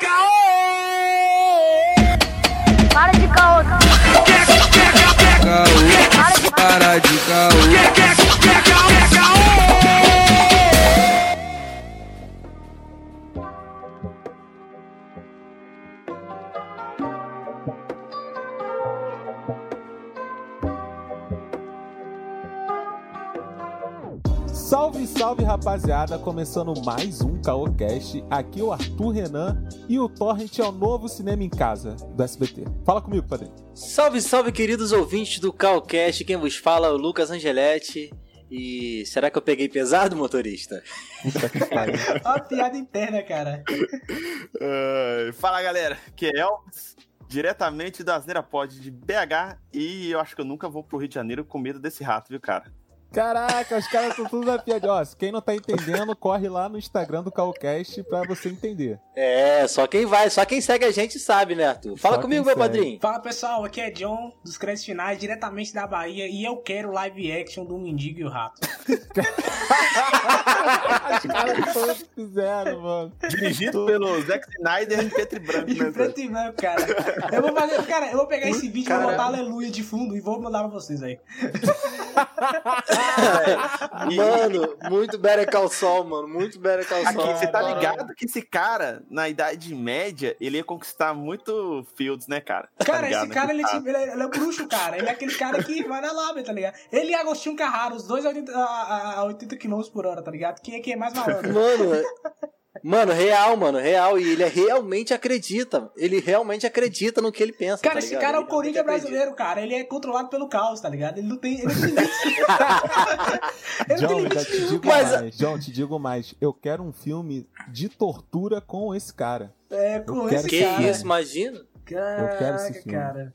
caô! Rapaziada, começando mais um Caocast. Aqui é o Arthur Renan e o Torrent é o novo cinema em casa do SBT. Fala comigo, padrinho. Salve, salve, queridos ouvintes do Calcast. Quem vos fala é o Lucas Angeletti. E será que eu peguei pesado, motorista? Ó a piada interna, cara. Ai, fala galera, que é Elvis, diretamente da Asneira Pod de BH e eu acho que eu nunca vou pro Rio de Janeiro com medo desse rato, viu, cara? Caraca, os caras estão tudo na piada. Ó, quem não tá entendendo, corre lá no Instagram do Calcast pra você entender. É, só quem vai, só quem segue a gente sabe, né, Arthur? Fala Só comigo, meu segue. padrinho. Fala pessoal, aqui é John, dos créditos finais, diretamente da Bahia, e eu quero live action do Mendigo e o Rato. Os caras todos fizeram, mano. Dirigido pelo Zack Snyder em preto e branco, Em né? preto e branco, cara. Eu vou fazer, cara, eu vou pegar esse vídeo, vou Caralho. botar aleluia de fundo e vou mandar pra vocês aí. Mano, muito Better Call Saul, mano. Muito Better Call Aqui, Saul. você tá ligado que esse cara, na Idade Média, ele ia conquistar muito Fields, né, cara? Tá Cara, ligado, esse né? cara, ele, é Ah, tipo- ele, é, ele é um bruxo, cara. Ele é aquele cara que vai na lábia, tá ligado? Ele e Agostinho Carraro, os dois a 80, a, a 80 km por hora, tá ligado? Quem é que é mais malandro? Mano, mano, real, mano, real. E ele é- realmente acredita. Ele realmente acredita no que ele pensa. Cara, tá esse cara é o Ele Corinthians brasileiro, cara. Ele é controlado pelo caos, tá ligado? Ele não tem. Ele não tem limite. ele não tem John, limite já te nenhum, digo Mas- mais. John, te digo mais. Eu quero um filme de tortura com esse cara. É, com Eu quero esse Que cara. isso, imagina. Eu quero esse Caraca, filme. cara.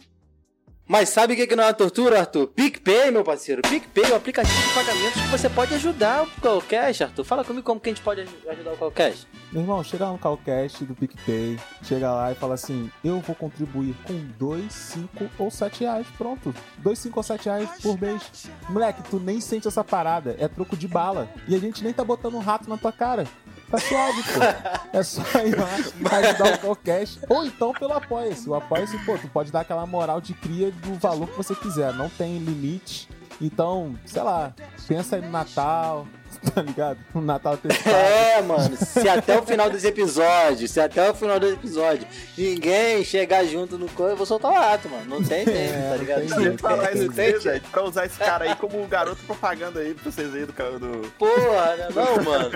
Mas sabe o que, que não é uma tortura, Arthur? PicPay, meu parceiro. PicPay é o aplicativo de pagamentos que você pode ajudar o Calcast, Arthur. Fala comigo como que a gente pode aj- ajudar o Calcast. Meu irmão, chega lá no Calcast do PicPay, chega lá e fala assim: eu vou contribuir com 2, 5 ou 7 reais. Pronto. 2, 5 ou 7 reais por mês. Moleque, tu nem sente essa parada. É troco de bala. E a gente nem tá botando um rato na tua cara. Tá suave, pô. É só ir lá ajudar o Calcast. Ou então pelo Apoia-se. O Apoia-se, pô, tu pode dar aquela moral de cria do valor que você quiser. Não tem limite. Então, sei lá, pensa aí no Natal, tá ligado? No Natal tem É, mano. Se até o final desse episódio, se até o final desse episódio ninguém chegar junto no coisa, eu vou soltar o rato, mano. Não tem tempo, É, tá não ligado? tem ia jeito. falar isso Não tem mesmo, gente, pra usar esse cara aí como garoto propaganda aí pra vocês aí do, do... Porra, né? não, mano.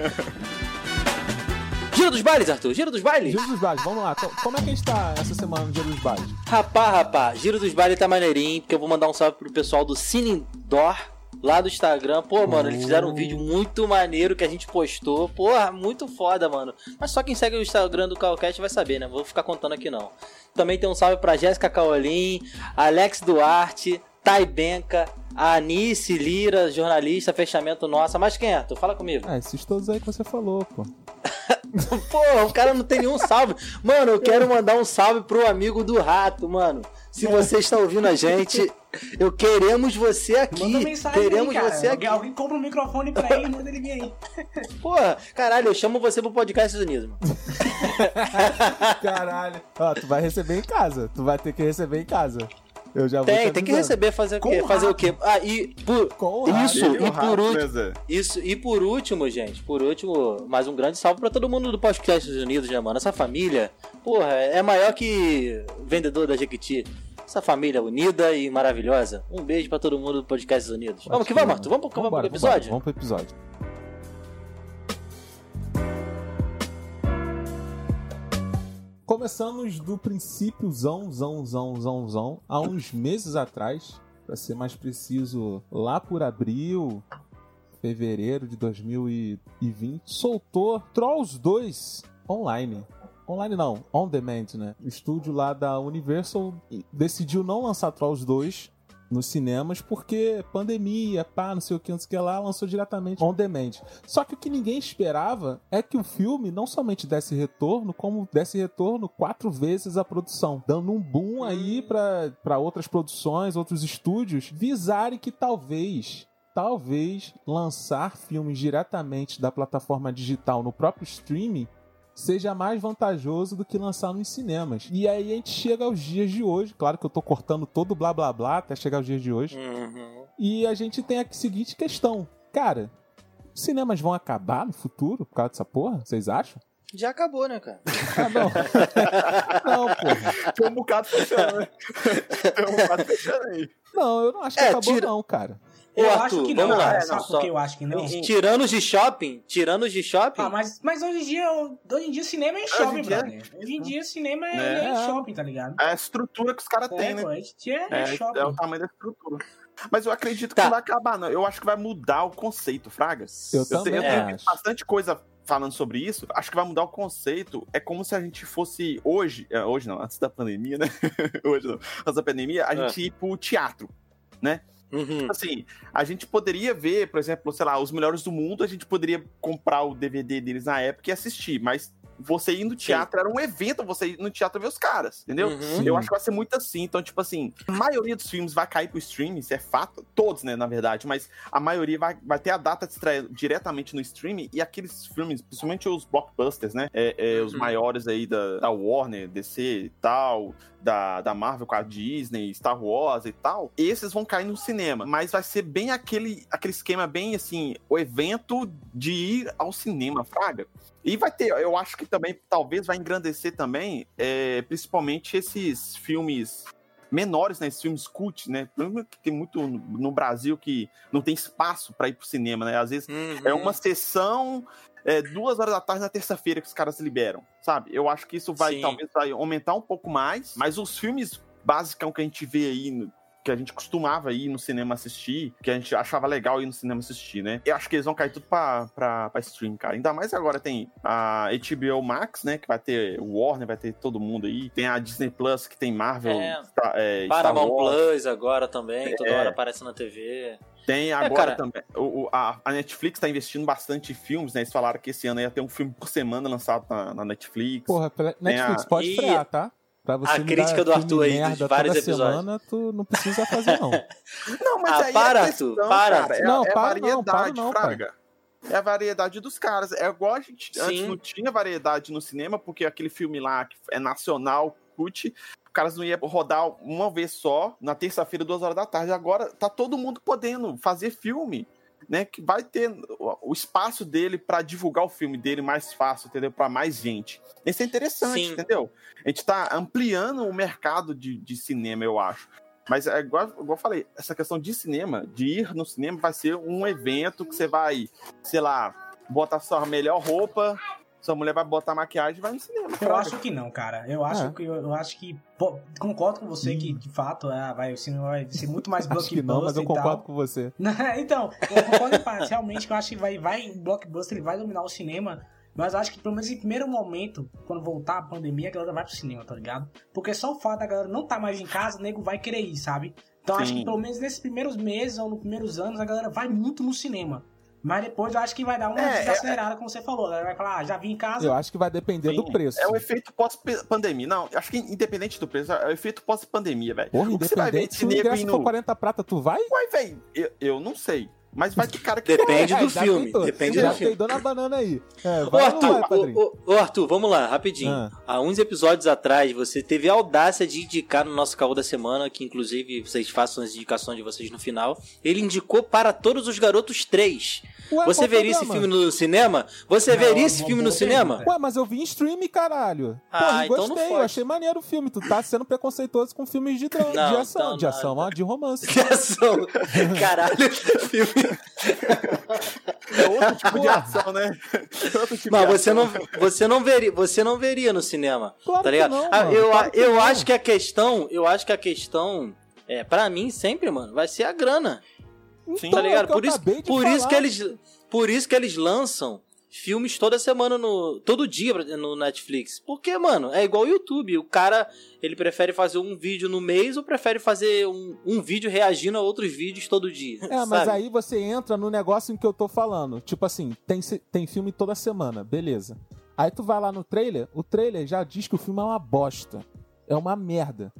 Giro dos bailes, Arthur. Giro dos bailes. Giro dos Bailes, vamos lá. Co- Como é que a gente tá essa semana no Giro dos Bailes? Rapá, rapá, Giro dos Bailes tá maneirinho, porque eu vou mandar um salve pro pessoal do Cine Indoor, lá do Instagram. Pô, mano, eles fizeram um vídeo muito maneiro que a gente postou. Porra, muito foda, mano. Mas só quem segue o Instagram do Calcast vai saber, né? Vou ficar contando aqui não. Também tem um salve pra Jéssica Caolim, Alex Duarte, Thay Benca, a Anice Lira, jornalista, fechamento nossa. Mas quem é? Tu fala comigo. Ah, esses todos aí que você falou, pô. Porra, o cara não tem nenhum salve. Mano, eu quero mandar um salve pro amigo do rato, mano. Se você está ouvindo a gente, eu queremos você aqui. Manda mensagem queremos aí, cara. você aqui. Alguém, compra um microfone pra ele e manda ele vir aí. Porra, caralho, eu chamo você pro podcast Unidos, mano. Caralho. Ó, tu vai receber em casa. Tu vai ter que receber em casa. Eu já vou Tem, te tem que receber fazer o Com quê? o Fazer o rato. quê? Ah, e por Com o rato. isso, e o rato, por último, isso, e por último, gente, por último, mais um grande salve pra todo mundo do podcast Unidos, né, mano? Essa família, porra, é maior que vendedor da Jequiti. Essa família unida e maravilhosa. Um beijo pra todo mundo do Podcast Unidos. Vamos que vamos, Arthur. Vamos, pro- vamos pro Vambora, episódio? Vamos pro episódio. Começamos do princípio zão, zão, zão, zão, zão, há uns meses atrás, pra ser mais preciso, lá por abril, fevereiro de 2020, soltou Trolls 2 online. Online não, on demand, né? O estúdio lá da Universal decidiu não lançar Trolls 2 nos cinemas porque pandemia, pá, não sei o que, não sei o que lá, lançou diretamente on demand. Só que o que ninguém esperava é que o filme não somente desse retorno, como desse retorno quatro vezes a produção, dando um boom aí para outras produções, outros estúdios visarem que talvez talvez lançar filmes diretamente da plataforma digital no próprio streaming seja mais vantajoso do que lançar nos cinemas. E aí a gente chega aos dias de hoje, claro que eu tô cortando todo o blá blá blá até chegar aos dias de hoje. Uhum. E a gente tem a seguinte questão. Cara, os cinemas vão acabar no futuro por causa dessa porra? Vocês acham? Já acabou, né, cara? Ah, não. não, porra. Tem um bocado fechando, né? Tem um bocado fechando aí. Não, eu não acho que É, acabou, tira- não, cara. Ô, Eu Arthur, acho que não, cara. É, Sabe não, por só- que eu acho que não? Tirando os de shopping, tirando os de shopping, Ah, mas, mas hoje em dia, hoje em dia cinema é em shopping, dia- brother. Hoje em dia cinema é, É. é em shopping, tá ligado? É a estrutura que os caras têm, É, né? hoje em dia é, É, shopping. é o tamanho da estrutura. Mas eu acredito que Tá. não vai acabar, não. Eu acho que vai mudar o conceito, Fragas. Eu Eu, também eu tenho acho. bastante coisa falando sobre isso. Acho que vai mudar o conceito. É como se a gente fosse hoje, é, hoje não, antes da pandemia, né? hoje não, antes da pandemia, a É. gente ir pro teatro. Uhum. Assim, a gente poderia ver, por exemplo, sei lá, os melhores do mundo, a gente poderia comprar o DVD deles na época e assistir, mas você ir no teatro era um evento, você ir no teatro ver os caras, entendeu? Uhum. Eu acho que vai ser muito assim. Então, tipo assim, a maioria dos filmes vai cair pro streaming, isso é fato. Todos, né, na verdade. Mas a maioria vai, vai ter a data de estreia diretamente no streaming. E aqueles filmes, principalmente os blockbusters, né? É, é, Os Uhum. maiores aí da, da Warner, DC e tal. Da, da Marvel com a Disney, Star Wars e tal. Esses vão cair no cinema. Mas vai ser bem aquele, aquele esquema, bem assim, o evento de ir ao cinema, Fraga. E vai ter, eu acho que também, talvez vai engrandecer também, é, principalmente esses filmes menores, né? Esses filmes cult, né? Que tem muito no, no Brasil que não tem espaço para ir pro cinema, né? Às vezes Uhum. é uma sessão é, duas horas da tarde na terça-feira que os caras liberam, sabe? Eu acho que isso vai, Sim. talvez, vai aumentar um pouco mais, mas os filmes basicão que a gente vê aí no- que a gente costumava ir no cinema assistir, que a gente achava legal ir no cinema assistir, né? Eu acho que eles vão cair tudo pra, pra, pra stream, cara. Ainda mais agora tem a HBO Max, né? Que vai ter o Warner, vai ter todo mundo aí. Tem a Disney Plus, que tem Marvel, É. Star, é, Paramount. Plus agora também, toda É. hora aparece na TV. Tem agora cara. também. O, a, a Netflix tá investindo bastante em filmes, né? Eles falaram que esse ano ia ter um filme por semana lançado na, na Netflix. Porra, Netflix, a- pode E frear, tá? Pra você a crítica do Arthur aí, merda vários toda episódios. semana, tu não precisa fazer, não. Não, mas Ah, aí para, é questão, para. cara. É, Não, é para não, variedade, para não. Fraga. É a variedade dos caras. É igual a gente antes Sim. não tinha variedade no cinema, porque aquele filme lá que é nacional, cult, caras não iam rodar uma vez só, na terça-feira, duas horas da tarde. Agora tá todo mundo podendo fazer filme. Né, que vai ter o espaço dele pra divulgar o filme dele mais fácil, entendeu? Pra mais gente. Isso é interessante, Sim. entendeu? A gente tá ampliando o mercado de, de cinema, eu acho. Mas é igual, igual eu falei, essa questão de cinema, de ir no cinema, vai ser um evento que você vai, sei lá, botar sua melhor roupa, sua mulher vai botar maquiagem e vai no cinema. Eu fraga. acho que não, cara. Eu acho É. que eu, eu acho que pô, concordo com você que de fato é, vai, o cinema vai ser muito mais Acho que não, mas eu blockbuster concordo com você. então, eu concordo em parte. Realmente, eu acho que vai, vai, o blockbuster ele vai dominar o cinema. Mas eu acho que pelo menos em primeiro momento, quando voltar a pandemia, a galera vai pro cinema, tá ligado? Porque só o fato da galera não tá mais em casa, o nego vai querer ir, sabe? Então eu acho Sim. que pelo menos nesses primeiros meses ou nos primeiros anos, a galera vai muito no cinema. Mas depois eu acho que vai dar uma É, é- desacelerada, como você falou. Galera vai falar, ah, já vim em casa. Eu acho que vai depender do Sim, preço. É o efeito pós-pandemia. Não, acho que independente do preço, é o efeito pós-pandemia, velho. Porra, O que você vai ver independente, se o ingresso indo- for 40 prata, tu vai? Uai, velho, eu, eu não sei. Mas vai ter cara que Depende É, do já filme. tentou. Depende Já do filme. tem dona banana aí. É, Ô Arthur, padrinho? ô, ô, Arthur, vamos lá, rapidinho. Ah. Há uns episódios atrás, você teve a audácia de indicar no nosso caô da semana, que inclusive vocês façam as indicações de vocês no final. Ele indicou para todos os garotos 3. Ué, Você veria esse filme no cinema? Você Não, veria esse filme no cinema? Ué, mas eu vi em stream, caralho. Ah, Porra, então não gostei, eu fode. achei maneiro o filme. Tu tá sendo preconceituoso com filmes de, Não, de ação. então de não. ação, ó, de romance. De ação. Caralho, filme. é outro tipo de ação, né? Outro tipo Mas de você ação. não, você não veria, você não veria no cinema, Claro tá que ligado? não, Ah, mano, eu claro que eu não. acho que a questão, eu acho que a questão é para mim sempre, mano, vai ser a grana, Sim. tá Então, ligado? é Por isso, por isso falar. que eles, por isso que eles lançam filmes toda semana no todo dia no Netflix. Porque, mano, é igual o YouTube, o cara, ele prefere fazer um vídeo no mês ou prefere fazer um, um vídeo reagindo a outros vídeos todo dia. É, mas sabe? aí você entra no negócio em que eu tô falando. Tipo assim, tem, tem filme toda semana, beleza. Aí tu vai lá no trailer, o trailer já diz que o filme é uma bosta. É uma merda.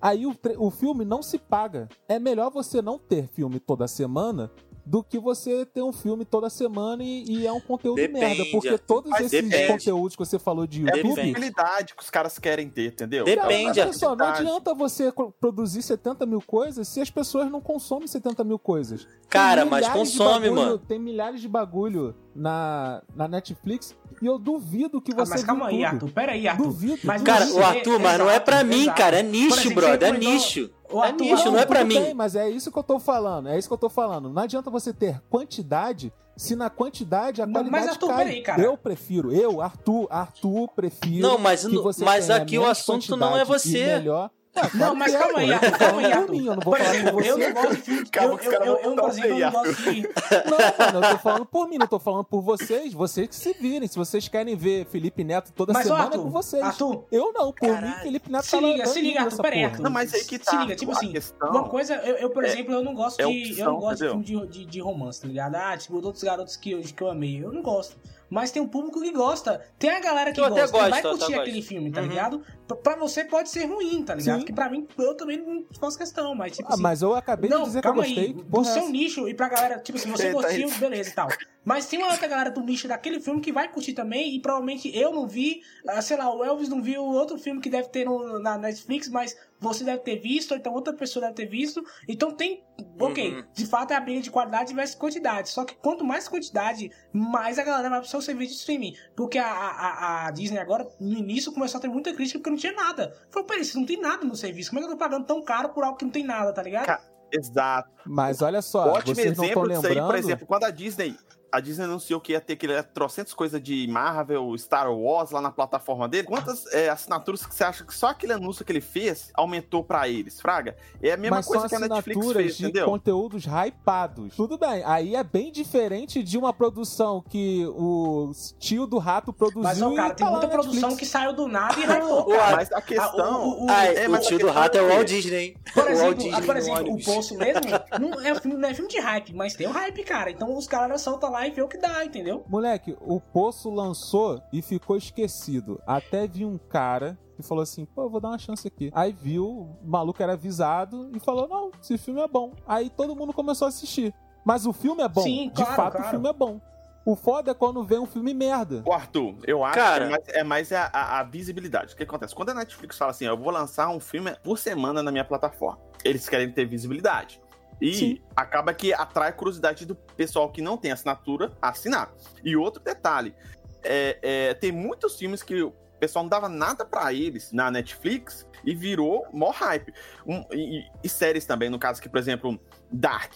Aí o, o filme não se paga. É melhor você não ter filme toda semana do que você ter um filme toda semana e, e é um conteúdo Depende, merda. Porque Arthur. todos esses depende. conteúdos que você falou de É a YouTube. visibilidade que os caras querem ter, entendeu? Depende, Cara, só, não adianta você produzir 70 mil coisas se as pessoas não consomem 70 mil coisas. Cara, mas consome, bagulho- mano. Tem milhares de bagulho na, na Netflix e eu duvido que Ah, você mas calma viu aí, tudo. Arthur. Pera aí, Arthur. Duvido. Mas Cara, o Arthur, mas não é exato, pra mim, exato. cara. É nicho, exemplo, brother. É você comentou- nicho. O É Arthur, nicho, não é pra mim. bem, mas é isso que eu tô falando. É isso que eu tô falando. Não adianta você ter quantidade se na quantidade a Mas, qualidade Arthur, cai. peraí, cara. Eu prefiro, eu, Arthur, Arthur, prefiro Não, mas, que você mas tenha aqui o assunto não é e você. Melhor. É, Não, claro mas é, calma aí, Eu tô Arthur, calma aí, mim, eu não vou falar exemplo, por eu você. não gosto de filme. Calma eu, eu, eu, eu, exemplo, eu não gosto de. Não, mano, eu tô falando por mim, não tô falando por vocês. Vocês que se virem. Se vocês querem ver Felipe Neto toda Mas, ó, semana, é Arthur, com vocês. Arthur, Eu não, por Caralho. mim, Felipe Neto Se tá liga, se liga, Arthur, peraí. Arthur. Não, mas aí que Se tá. liga, tipo assim, questão- Uma coisa, eu, eu, por É- exemplo, eu não gosto é de. eu não gosto entendeu? de filme de, de, de romance, tá ligado? Ah, tipo, outros garotos que eu, que eu amei. Eu não gosto. Mas tem um público que gosta. Tem a galera que Eu até gosta, que vai gosto, até curtir gosto. aquele filme, tá Uhum. ligado? Pra, você pode ser ruim, tá ligado? Sim. Que pra mim, eu também não faço questão, mas tipo Ah, assim. mas eu acabei de Não, dizer que eu calma gostei. aí. É seu nicho e pra galera, tipo assim, você gostou, isso. beleza e tal. Mas tem uma outra galera do nicho daquele filme que vai curtir também e provavelmente eu não vi, ah, sei lá, o Elvis não viu outro filme que deve ter no- na Netflix, mas você deve ter visto, ou então outra pessoa deve ter visto. Então tem, ok, Uhum. de fato é a briga de qualidade versus quantidade. Só que quanto mais quantidade, mais a galera vai pro seu serviço de streaming. Porque a, a, a Disney agora, no início, começou a ter muita crítica porque não tinha nada. Falou, peraí, você não tem nada no serviço. Como é que eu tô pagando tão caro por algo que não tem nada, tá ligado? Ca- Exato. Mas olha só, Ótimo vocês não estão exemplo disso aí, lembrando. por exemplo, quando a Disney. A Disney anunciou que ia ter aquele trocentos coisas de Marvel, Star Wars lá na plataforma dele. Quantas é, assinaturas que você acha que só aquele anúncio que ele fez aumentou pra eles, Fraga? É a mesma mas coisa que a Netflix fez, de entendeu? conteúdos hypados. Tudo bem, aí é bem diferente de uma produção que o tio do rato produziu Mas, ó, cara, tem tá lá muita produção que saiu do nada e hypou, o cara. Mas a questão. Ah, o- o- Ai, É, o tio do rato é o é Walt que- Disney. Por o Walt exemplo, Disney ah, por no exemplo o. Poço mesmo não é, filme, não é filme de hype, mas tem o hype, cara. Então os caras soltam lá e vê o que dá, entendeu? Moleque, o Poço lançou e ficou esquecido. Até vi um cara que falou assim: pô, eu vou dar uma chance aqui. Aí viu, o maluco era avisado e falou: não, esse filme é bom. Aí todo mundo começou a assistir. Mas o filme é bom. Sim, De claro, fato, claro. o filme é bom. O foda é quando vem um filme merda. O Arthur, eu acho Cara. que é mais, é mais a, a- a visibilidade. O que acontece? Quando a Netflix fala assim, ó, eu vou lançar um filme por semana na minha plataforma, eles querem ter visibilidade. E Sim. acaba que atrai a curiosidade do pessoal que não tem assinatura a assinar. E outro detalhe, é, é, tem muitos filmes que o pessoal não dava nada pra eles na Netflix e virou mó hype. Um- e, e- séries também, no caso que, por exemplo, Dark.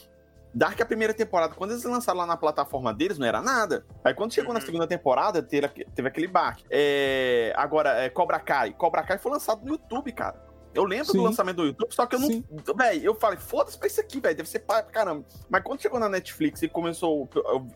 Dark, a primeira temporada, quando eles lançaram lá na plataforma deles, não era nada. Aí quando chegou na Uhum. segunda temporada, teve, teve aquele baque. É, agora, é, Cobra Kai. Cobra Kai foi lançado no YouTube, cara. Eu lembro Sim. do lançamento do YouTube, só que eu não. Véi, eu falei, foda-se pra isso aqui, velho. Deve ser pai pra caramba. Mas quando chegou na Netflix e começou o,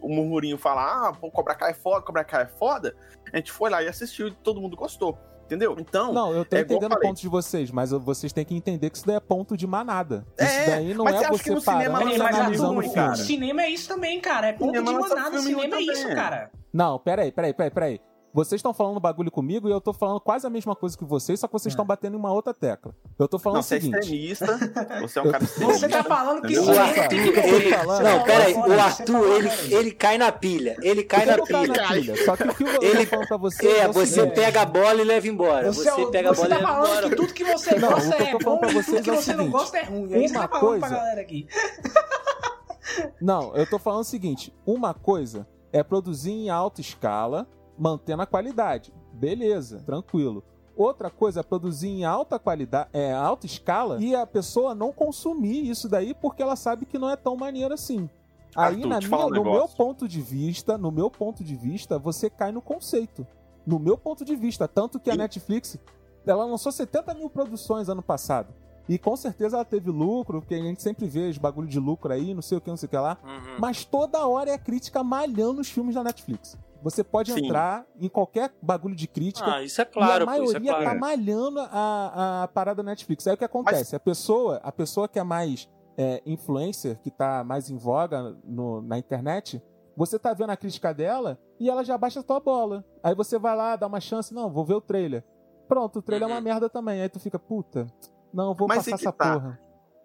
o murmurinho falar, ah, pô, Cobra Kai é foda, Cobra Kai é foda, a gente foi lá e assistiu e todo mundo gostou. Entendeu? Então. Não, eu tô é entendendo o ponto de vocês, mas vocês têm que entender que isso daí é ponto de manada. É, isso daí não mas é você você no cinema parando não e Peraí, lança mas analisando Arthur, o ruim, filme. o cinema é isso também, cara. É ponto Cinema de manada, cinema é ruim isso, também. cara. Não, peraí, peraí, peraí, peraí. Vocês estão falando bagulho comigo e eu tô falando quase a mesma coisa que vocês, só que vocês estão batendo em uma outra tecla. Eu tô falando Não, o você é seguinte. extremista, você é um Eu- cara extremista. Você tá falando que? O. Arthur, que eu tô ele... falando? Não, pera aí. Você O Arthur, você ele, ele cai na pilha. Ele cai Eu na pilha. na pilha. Só que o que eu Ele- tô falando pra vocês É, é você seguinte. pega a bola e leva embora. Você, é o- pega a você bola tá e leva falando embora. que tudo que você Não, gosta o que eu é tô bom tudo vocês que é o você não seguinte, gosta é ruim. É isso que uma tá falando pra coisa- galera aqui. Não, eu tô falando o seguinte: uma coisa é produzir em alta escala, mantendo a qualidade. Beleza, tranquilo. Outra coisa é produzir em alta qualidade, é, alta escala, e a pessoa não consumir isso daí porque ela sabe que não é tão maneiro assim. Aí, Arthur, na minha, um no meu ponto de vista, no meu ponto de vista, você cai no conceito. No meu ponto de vista. Tanto que a E- Netflix, ela lançou 70 mil produções ano passado. E com certeza ela teve lucro, porque a gente sempre vê os bagulho de lucro aí, não sei o que, não sei o que lá. Uhum. Mas toda hora é crítica malhando os filmes da Netflix. Você pode Sim. entrar em qualquer bagulho de crítica. Ah, isso é claro, e a pô, isso é maioria tá claro. malhando a, a parada da Netflix. Aí o que acontece? A pessoa, a pessoa que é mais é, influencer, que tá mais em voga no- na internet, você tá vendo a crítica dela e ela já baixa a tua bola. Aí você vai lá, dá uma chance, não, vou ver o trailer. Pronto, o trailer é uma Uhum. merda também. Aí tu fica, puta, não, vou Mas passar essa tá. porra.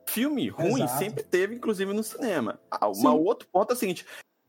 filme ruim Exato. sempre teve, inclusive no cinema. Ah, Sim. Um outro ponto é o seguinte: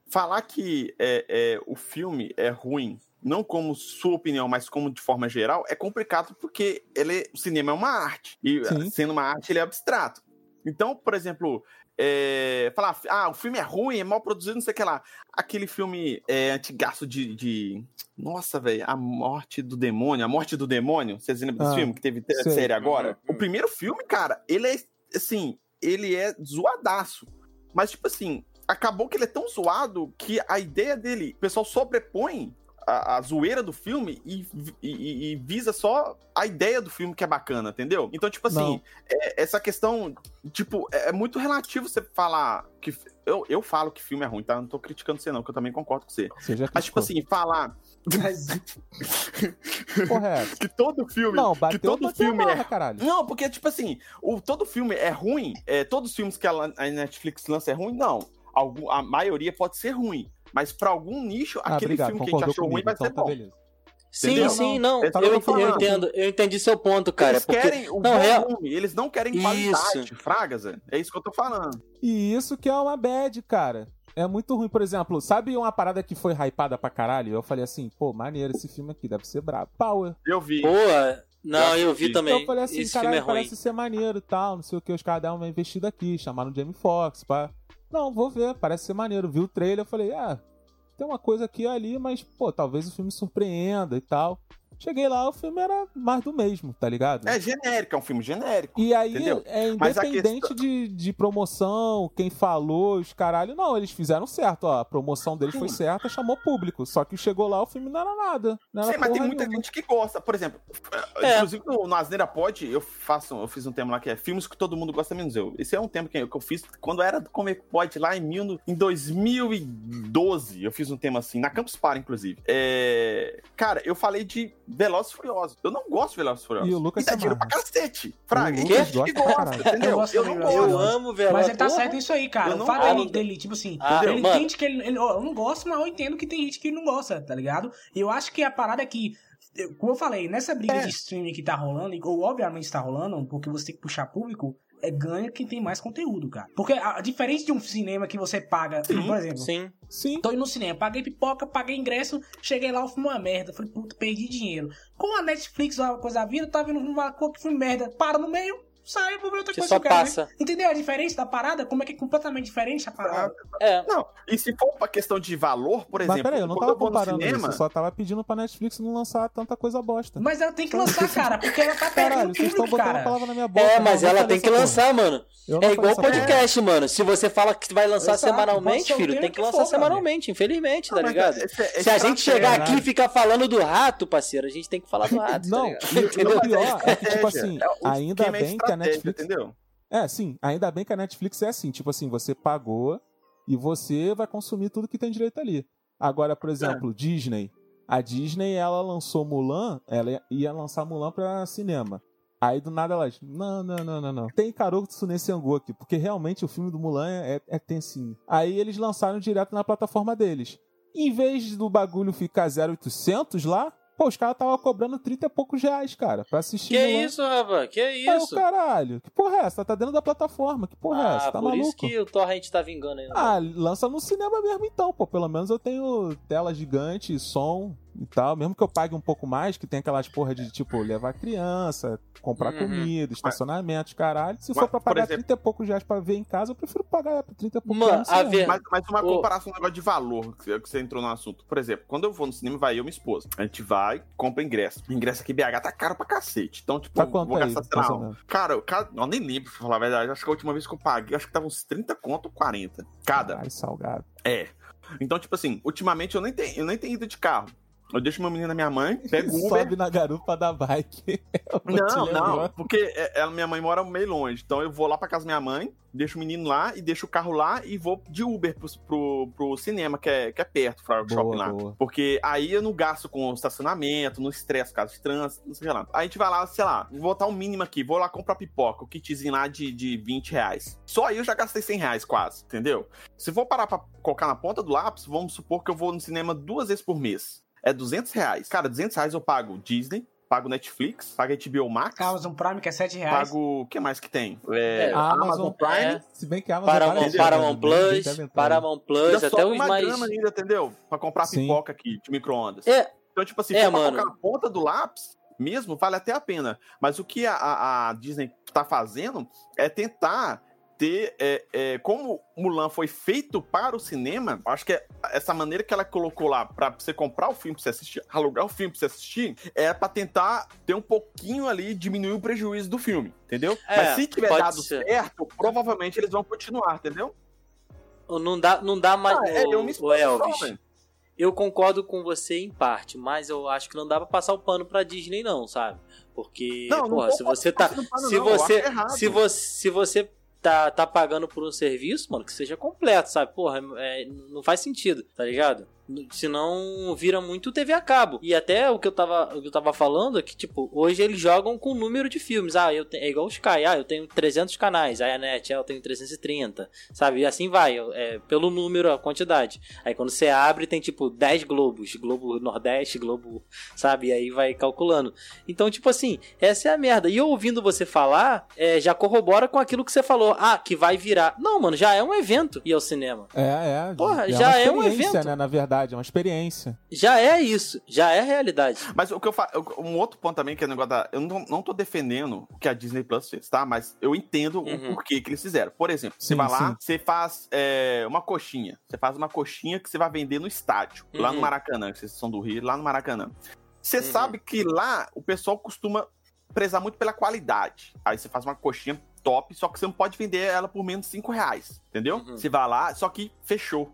falar que é, é, o filme é ruim, não como sua opinião, mas como de forma geral, é complicado porque ele, o cinema é uma arte. E Sim. sendo uma arte, ele é abstrato. Então, por exemplo, é, falar, ah, o filme é ruim, é mal produzido, não sei o que lá. Aquele filme é, antigaço de. de... Nossa, velho, A Morte do Demônio, A Morte do Demônio. Vocês lembram desse Ah, filme que teve te- sei. série agora? Uhum. O primeiro filme, cara, ele é assim, ele é zoadaço. Mas, tipo assim, acabou que ele é tão zoado que a ideia dele, o pessoal sobrepõe a, a zoeira do filme e, e- e visa só a ideia do filme que é bacana, entendeu? Então, tipo assim, é- essa questão, tipo, é, é muito relativo você falar que. Eu, eu falo que filme é ruim, tá? Não tô criticando você, não, que eu também concordo com você. Você Mas, tipo assim, falar Mas, Correto. que todo filme. Não, que bateu, todo bateu filme barra, é caralho. não, porque, tipo assim, o, todo filme é ruim, é, todos os filmes que a, a Netflix lança é ruim, não. Algum, a maioria pode ser ruim. Mas pra algum nicho, Ah, aquele obrigado, filme que a gente achou ruim comigo, vai então ser tá bom. beleza. Sim, Entendeu? sim, não. É só que Eu, eu eu entendo, eu entendi seu ponto, cara. eles porque... querem o não, volume, eles não querem Isso. qualidade, fragas. é. É isso que eu tô falando. E isso que é uma bad, cara. É muito ruim, por exemplo, sabe uma parada que foi hypada pra caralho? Eu falei assim, pô, maneiro esse filme aqui, deve ser brabo. Power. Eu vi. Pô, não, eu vi assisti. também. eu falei assim, Esse filme é caralho, ruim. parece ser maneiro e tal, não sei o que, os caras deram uma investida aqui, chamaram o Jamie Foxx, pá. Não, vou ver, parece ser maneiro. Vi o trailer, eu falei, ah, tem uma coisa aqui e ali, mas, pô, talvez o filme surpreenda e tal. Cheguei lá, o filme era mais do mesmo, tá ligado? É genérico, é um filme genérico. E aí, Entendeu? é independente questão- de, de promoção, quem falou, os caralho. Não, eles fizeram certo, ó. A promoção deles foi certa, chamou público. Só que chegou lá, o filme não era nada. Não era Sim, mas tem muita nenhuma. gente que gosta. Por exemplo, É. inclusive no, no Asneira Pod, eu faço, eu fiz um tema lá que é filmes que todo mundo gosta menos eu. Esse é um tema que eu, que eu fiz quando era do Comic Pod lá em, mil, em 2012. Eu fiz um tema assim, na Campus Party, inclusive. É, Cara, eu falei de Velozes e Furiosos. Eu não gosto de Velozes e Furiosos. E o Lucas dá se dinheiro pra cacete. Fraga, Lucas gente que gosta gosta, entendeu? Eu gosto Eu não gosto. Eu amo, velho. mas ele tá Porra. certo nisso aí, cara. O não fato gosto. dele, dele, tipo assim, Ah, ele mano. entende que ele, ele- Eu não gosto, mas eu entendo que tem gente que não gosta, tá ligado? E eu acho que a parada é que. Como eu falei, nessa briga É. de streaming que tá rolando, ou obviamente tá rolando, porque você tem que puxar público, é ganha quem tem mais conteúdo, cara. Porque a, a diferente de um cinema que você paga, por exemplo, Sim. Sim. Tô indo no cinema, paguei pipoca, paguei ingresso, cheguei lá, o filme uma merda. Falei, puta, perdi dinheiro. Com a Netflix uma coisa da vida, tá vendo um filme, pô, que filme merda. Para no meio, sai, vou ver outra coisa só que ver. passa. Entendeu a diferença da parada? Como é que é completamente diferente a parada? É. Não, e se for pra questão de valor, por Mas exemplo, peraí, eu não tava comparando cinema, isso. Eu só tava pedindo pra Netflix não lançar tanta coisa bosta. Mas ela tem que lançar, cara, porque ela tá Caralho, perdendo vocês estão botando a palavra na minha boca. É, não, mas não ela tem que lançar, mano. porra. Não É igual porra. podcast, mano. Se você fala que vai lançar Exato, semanalmente, filho, tem que que lançar for, semanalmente, infelizmente, tá Não, ligado? esse- esse Se a gente chegar caralho. aqui e ficar falando do rato, parceiro, a gente tem que falar do rato, Não, tá Entendeu? o pior é que, tipo assim, É, ainda é bem que a Netflix. Entendeu? É, sim, ainda bem que a Netflix é assim. Tipo assim, você pagou e você vai consumir tudo que tem direito ali. Agora, por exemplo, Disney. A Disney, ela lançou Mulan, ela ia lançar Mulan pra cinema. Aí do nada ela diz, não, não, não, não, não. Tem Karoto nesse angu aqui, porque realmente o filme do Mulan é, é tensinho. Aí eles lançaram direto na plataforma deles. Em vez do bagulho ficar 0,800 lá, pô, os caras estavam cobrando 30 e poucos reais, cara, pra assistir Que Mulan. isso, rapaz? Que Aí o isso? caralho, que porra é essa? Tá dentro da plataforma, que porra é essa? Ah, Tá por maluco? isso que o Torrent tá vingando aí. né? Ah, lança no cinema mesmo então, pô. Pelo menos eu tenho tela gigante, som e tal. Mesmo que eu pague um pouco mais, que tem aquelas porra de, tipo, levar criança, comprar Uhum. comida, estacionamento, caralho. Se Mas, for pra pagar exemplo- 30 e poucos reais pra ver em casa, eu prefiro pagar por 30 e poucos reais. ver- Mas, mas uma comparação, um negócio de valor que que você entrou no assunto. Por exemplo, quando eu vou no cinema, vai eu e minha esposa. A gente vai, compra ingresso. O ingresso aqui BH tá caro pra cacete. Então, tipo, Tá vou aí, gastar, sei lá, um- menos? Cara, eu, cara, eu nem lembro, pra falar a verdade. Acho que a última vez que eu paguei, acho que tava uns 30 conto ou 40. Cada. Ai, salgado. É. Então, tipo assim, ultimamente eu nem tenho, eu nem tenho ido de carro. Eu deixo meu menino na minha mãe, pego o Uber. Sobe na garupa da bike. Não, não, porque é- ela, minha mãe mora meio longe. Então eu vou lá pra casa da minha mãe, deixo o menino lá e deixo o carro lá e vou de Uber pro, pro, pro cinema, que é, que é perto, o Boa, Shopping lá. boa. Porque aí eu não gasto com estacionamento, não estresse caso de trânsito, não sei lá. Aí a gente vai lá, sei lá, vou botar um mínimo aqui, vou lá comprar pipoca, o kitzinho lá de, de 20 reais. Só aí eu já gastei 100 reais quase, entendeu? Se for parar pra colocar na ponta do lápis, vamos supor que eu vou no cinema duas vezes por mês. É 200 reais. Cara, 200 reais eu pago Disney, pago Netflix, pago HBO Max, Amazon Prime, que é 7 reais. pago. O que mais que tem? É, É, A Amazon, Amazon Prime. é. Se bem que a Amazon Paramount, parece- Paramount ninguém Plus, deve entrar. Paramount Plus, Ainda até os uma mais. grana ainda, entendeu? Pra comprar Sim. pipoca aqui de micro-ondas. É, Então, tipo assim, É, mano. colocar na ponta do lápis, mesmo, vale até a pena. Mas o que a, a- a Disney tá fazendo é tentar ter. é, é, como Mulan foi feito para o cinema, acho que é essa maneira que ela colocou lá pra você comprar o filme pra você assistir, alugar o filme pra você assistir, é pra tentar ter um pouquinho ali, diminuir o prejuízo do filme, entendeu? É, Mas se tiver dado ser. certo, provavelmente eles vão continuar, entendeu? não dá, não dá mais. Ah, é, eu me o, o Elvis. só, velho. Eu concordo com você em parte, mas eu acho que não dá pra passar o pano pra Disney, não, sabe? Porque, Não, não porra, tô se você tá. Se não, você. Se você, se você tá, tá pagando por um serviço, mano, que seja completo, sabe? Porra, é, não faz sentido, tá ligado? Senão vira muito TV a cabo. E até o que eu tava, o que eu tava falando é que, tipo, hoje eles jogam com o número de filmes. Ah, eu te, é igual o Sky. Ah, eu tenho 300 canais. Aí a net, ah, eu tenho 330. Sabe? E assim vai. É, pelo número, a quantidade. Aí quando você abre, tem, tipo, 10 globos. Globo Nordeste, Globo... Sabe? E aí vai calculando. Então, tipo assim, essa é a merda. E eu ouvindo você falar, é, já corrobora com aquilo que você falou. Ah, que vai virar. Não, mano, já é um evento ir ao cinema. É, é. Porra, é já é um evento. né? Na verdade, é uma experiência. Já é isso. Já é realidade. Mas o que eu falo, um outro ponto também que é o negócio da. Eu não, não tô defendendo o que a Disney Plus fez, tá? Mas eu entendo Uhum. o porquê que eles fizeram. Por exemplo, você Sim, vai lá, sim. você faz é, uma coxinha. Você faz uma coxinha que você vai vender no estádio, lá Uhum. no Maracanã, que vocês são do Rio, lá no Maracanã. Você Uhum. sabe que lá o pessoal costuma prezar muito pela qualidade. Aí você faz uma coxinha top, só que você não pode vender ela por menos de 5 reais, entendeu? Uhum. Você vai lá, só que fechou.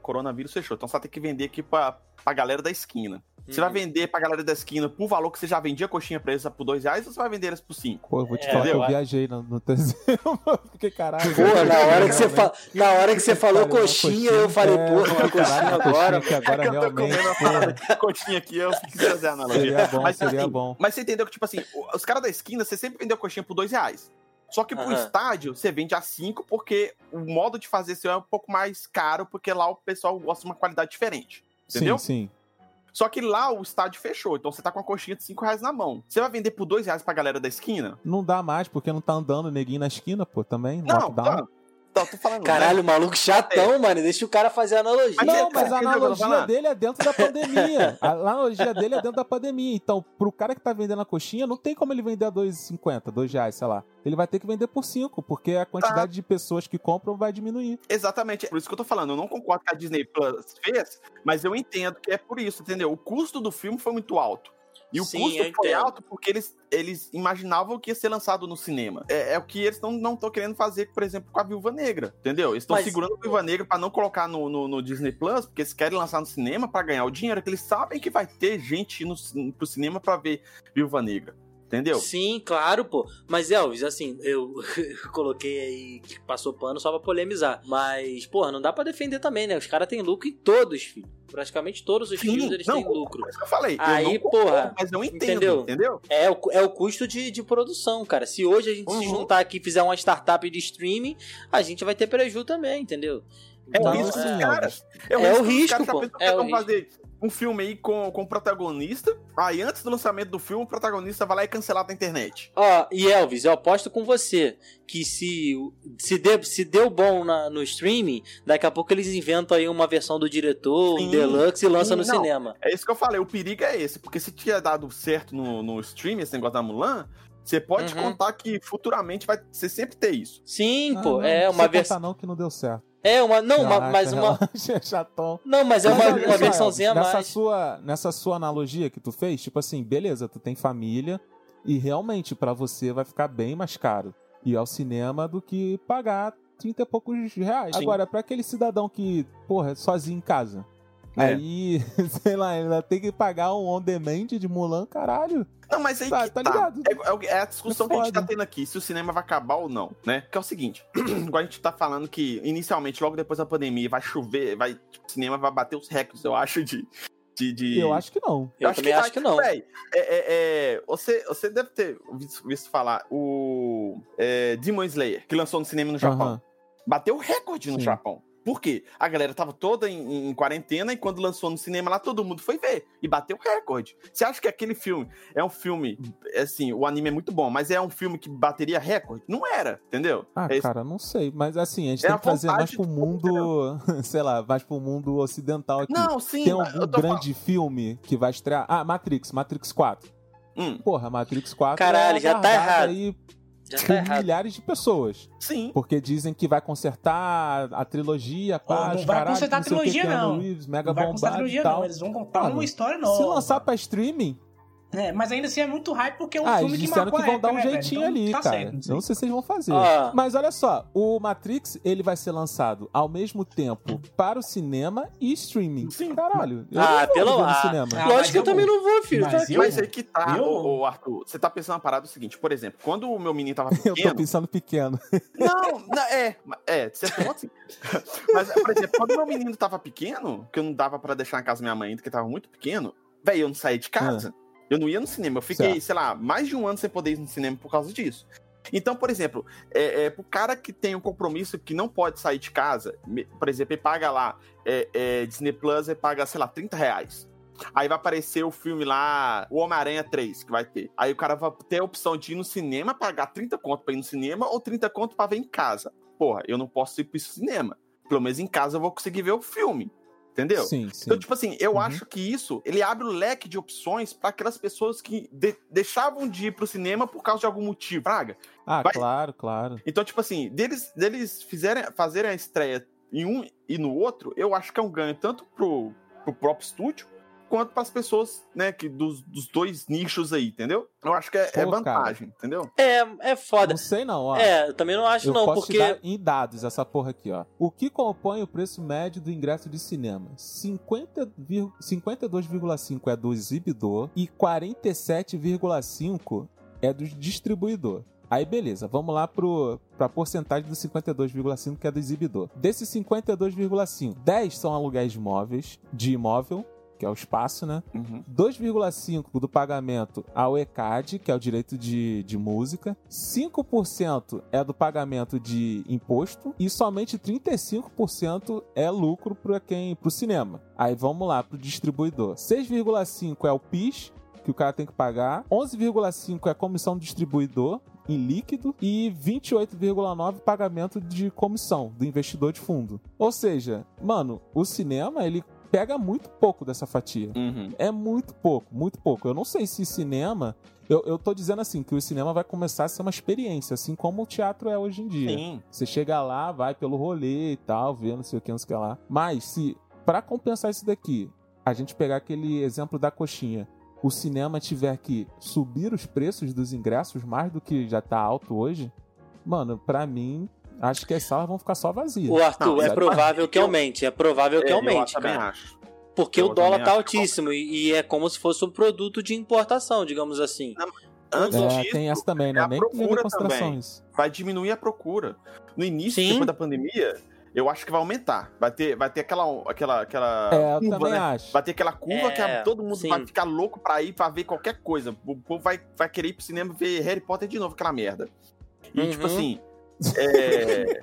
Coronavírus fechou. Então você vai ter que vender aqui pra, pra galera da esquina. Você vai Uhum. vender pra galera da esquina por valor que você já vendia a coxinha pra eles por dois reais ou você vai vender elas por cinco? Pô, eu vou te É, falar que eu viajei no, no porque caralho. Porra, na hora que você, Realmente. fa... na hora que você falou uma coxinha, eu falei, é, porra, uma coxinha caralho, agora. coxinha que agora É que eu tô realmente, comendo de coxinha aqui, eu quis fazer a analogia. seria bom, Mas, seria assim, bom. Mas você entendeu que, tipo assim, os caras da esquina, você sempre vendeu coxinha por dois reais. Só que pro Aham. estádio, você vende a cinco porque o modo de fazer seu é um pouco mais caro, porque lá o pessoal gosta de uma qualidade diferente. Entendeu? Sim, sim. Só que lá o estádio fechou, então você tá com a coxinha de 5 reais na mão. Você vai vender por 2 reais pra galera da esquina? Não dá mais, porque não tá andando neguinho na esquina, pô, também. Não, lockdown. tá. Tá, tô falando. Caralho, né? maluco chatão, mano. Deixa o cara fazer a analogia. Mas Não, é, mas cara, a analogia dele é dentro da pandemia. A analogia dele é dentro da pandemia. Então, pro cara que tá vendendo a coxinha, não tem como ele vender a 2,50, 2 reais, sei lá. Ele vai ter que vender por 5, porque a quantidade de pessoas que compram vai diminuir. Exatamente, é por isso que eu tô falando. Eu não concordo com a Disney Plus fez, mas eu entendo que é por isso, entendeu? O custo do filme foi muito alto. E o Sim, custo foi alto porque eles, eles imaginavam que ia ser lançado no cinema. É, é o que eles não estão querendo fazer, por exemplo, com a Viúva Negra, entendeu? Eles estão Mas- segurando a Viúva Negra pra não colocar no, no, no Disney Plus, porque eles querem lançar no cinema pra ganhar o dinheiro, que eles sabem que vai ter gente no, pro cinema pra ver Viúva Negra. Entendeu? Sim, claro, pô. Mas, Elvis, assim, eu coloquei aí que passou pano só pra polemizar. Mas, porra, não dá pra defender também, né? Os caras têm lucro em todos, filho. Praticamente todos os Sim, filmes eles não, têm lucro. É eu falei. Aí, eu não concordo, porra, mas eu entendo, entendeu? entendeu? É o, é o custo de, de produção, cara. Se hoje a gente se Uhum. juntar aqui e fizer uma startup de streaming, a gente vai ter prejuízo também, entendeu? É Então, o risco dos é, caras. É, É o risco, caras que pô. É o risco. fazer um filme aí com, com o protagonista. Aí antes do lançamento do filme, o protagonista vai lá e cancelar da internet. Ó, e Elvis, eu aposto com você que se, se, deu, se deu bom na- no streaming, daqui a pouco eles inventam aí uma versão do diretor, um Sim, deluxe e lançam no não. cinema. É isso que eu falei. O perigo é esse. Porque se tinha dado certo no, no stream, esse negócio da Mulan, você pode Uhum. contar que futuramente vai você sempre ter isso. Sim, Ah, pô, não, é não uma versão. não que não deu certo. É uma. Não, uma, Relaxa, mas uma. Não, mas é uma, uma só, versãozinha nessa mais. Sua, nessa sua analogia que tu fez, tipo assim, beleza, tu tem família e realmente pra você vai ficar bem mais caro ir ao cinema do que pagar 30 e poucos reais. Sim. Agora, pra aquele cidadão que, porra, é sozinho em casa. É. Aí, sei lá, ele vai ter que pagar um on-demand de Mulan, caralho. Não, mas aí Tá- que tá tá. ligado? É, é é a discussão É que a gente tá tendo aqui, se o cinema vai acabar ou não, né? Que é o seguinte, igual a gente tá falando que inicialmente, logo depois da pandemia, vai chover, vai, tipo, o cinema vai bater os recordes, eu acho, de... de, de- Eu acho que não. Eu, também acho vai. que não. Véi, é, é, é, você, você deve ter visto, visto falar o é, Demon Slayer, que lançou no cinema no Japão. Aham. Bateu recorde no Sim. Japão. Por quê? A galera tava toda em, em, quarentena e quando lançou no cinema lá, todo mundo foi ver e bateu recorde. Você acha que aquele filme é um filme, assim, o anime é muito bom, mas é um filme que bateria recorde? Não era, entendeu? Ah, é cara, não sei. Mas assim, a gente É tem a que fazer mais pro do mundo, sei lá, mais pro mundo ocidental aqui. Não, sim, tem algum tô falando- grande filme que vai estrear? Ah, Matrix, Matrix 4. Hum, Porra, Matrix 4 Caralho, é já tá errado. aí tá milhares de pessoas. sim. Porque dizem que vai consertar a trilogia, não vai caralho, consertar a trilogia, não. Reeves, mega Não vai contar a trilogia, não. Eles vão contar Mano, uma história nova. Se lançar pra streaming, É, mas ainda assim é muito hype porque é um ah, filme que marcou que a vão dar um época, né, jeitinho velho? ali, Então, tá cara. certo, Eu não sei se vocês vão fazer. Ah. Mas olha só, o Matrix, ele vai ser lançado ao mesmo tempo para o cinema e streaming. Sim. Caralho. Eu Ah, não pelo- no ah. cinema. Ah, Lógico que eu eu também vou. não vou, filho. Mas Tá eu- Mas aí que tá, eu- ô, Arthur. Você tá pensando uma parada do seguinte, por exemplo, quando o meu menino tava Eu tô pequeno. pensando pequeno. Não, não, é, é, de certo modo sim. Mas, por exemplo, quando meu menino tava pequeno, que eu não dava pra deixar na casa da minha mãe ainda, que ele tava muito pequeno, velho, eu não saía de casa. Eu não ia no cinema. Eu fiquei, Certo. sei lá, mais de um ano sem poder ir no cinema por causa disso. Então, por exemplo, é, é, pro cara que tem um compromisso que não pode sair de casa, por exemplo, ele paga lá, é, é, Disney Plus, ele paga, sei lá, 30 reais. Aí vai aparecer o filme lá, o Homem-Aranha 3, que vai ter. Aí o cara vai ter a opção de ir no cinema, pagar 30 conto pra ir no cinema, ou 30 conto pra ver em casa. Porra, eu não posso ir pro cinema. Pelo menos em casa eu vou conseguir ver o filme. Entendeu? Sim, sim. Então, tipo assim, eu Uhum. acho que isso, ele abre o leque de opções pra aquelas pessoas que de- deixavam de ir pro cinema por causa de algum motivo, praga. Ah, vai- claro, claro. Então, tipo assim, deles, deles fizerem, fazerem a estreia em um e no outro, eu acho que é um ganho tanto pro, pro próprio estúdio, quanto pras pessoas, né, que dos, dos dois nichos aí, entendeu? Eu acho que é, é Pô, vantagem, entendeu? É, é foda. Não sei não, ó. É, eu também não acho Eu não, posso porque... te dar em dados essa porra aqui, ó. O que compõe o preço médio do ingresso de cinema? 50 vir- 52,5 é do exibidor e 47,5 é do distribuidor. Aí beleza, vamos lá pro, pra porcentagem do 52,5 que é do exibidor. Desse 52,5, 10 são aluguéis de imóveis, de imóvel, que é o espaço, né? Uhum. 2,5% do pagamento ao ECAD, que é o direito de, de música. 5% é do pagamento de imposto. E somente 35% é lucro para quem pro cinema. Aí vamos lá pro distribuidor. 6,5% é o PIS, que o cara tem que pagar. 11,5% é a comissão do distribuidor em líquido e 28,9 pagamento de comissão do investidor de fundo. Ou seja, mano, o cinema ele pega muito pouco dessa fatia. Uhum. É muito pouco, muito pouco. Eu não sei se cinema. Eu, eu tô dizendo assim, que o cinema vai começar a ser uma experiência, assim como o teatro é hoje em dia. Sim. Você chega lá, vai pelo rolê e tal, vê não sei o que, não sei o que lá. Mas se, pra compensar isso daqui, a gente pegar aquele exemplo da coxinha, o cinema tiver que subir os preços dos ingressos mais do que já tá alto hoje, mano, pra mim, acho que as salas vão ficar só vazias. O Arthur, Não, é provável que aumente, é provável que É, aumente, eu também cara. acho. Porque Eu o dólar tá acho que altíssimo e, é como se fosse um produto de importação, digamos assim. Antes É, disso, tem essa também, é né? a Nem procura também. vai diminuir a procura. No início, Sim. depois da pandemia, eu acho que vai aumentar. Vai ter, vai ter aquela, aquela, aquela É, eu curva, também né? acho. Vai ter aquela curva É, que todo mundo sim. vai ficar louco pra ir pra ver qualquer coisa. O povo vai, vai querer ir pro cinema ver Harry Potter de novo, aquela merda. E, Uhum. tipo assim. É...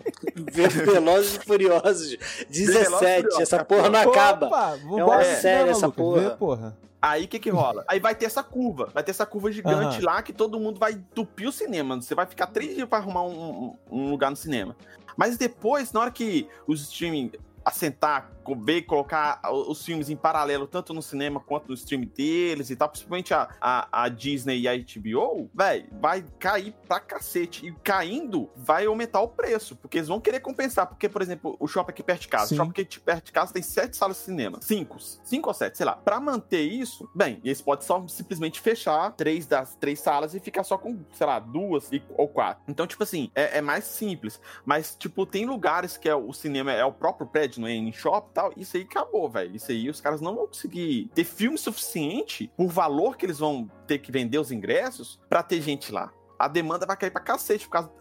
Velozes e Furiosos 17, Furiosos, essa porra não Opa, acaba. vambora É uma no série essa porra. Vê, porra. Aí o que que rola? Aí vai ter essa curva. Vai ter essa curva gigante lá que todo mundo vai entupir o cinema. Você vai ficar três dias pra arrumar um, um lugar no cinema. Mas depois, na hora que os streaming assentar, ver e colocar os filmes em paralelo, tanto no cinema quanto no stream deles e tal, principalmente a, a, a Disney e a HBO, véi, vai cair pra cacete. E caindo, vai aumentar o preço, porque eles vão querer compensar. Porque, por exemplo, o shopping aqui perto de casa, Sim. o shopping aqui perto de casa tem sete salas de cinema. Cinco. Cinco ou sete, sei lá. Pra manter isso, bem, eles podem só simplesmente fechar três das três salas e ficar só com, sei lá, duas e- ou quatro. Então, tipo assim, é, é mais simples. Mas, tipo, tem lugares que é o cinema é o próprio prédio, não é em shopping tal. Isso aí acabou, velho. Isso aí os caras não vão conseguir ter filme suficiente por valor que eles vão ter que vender os ingressos pra ter gente lá. A demanda vai cair pra cacete por causa,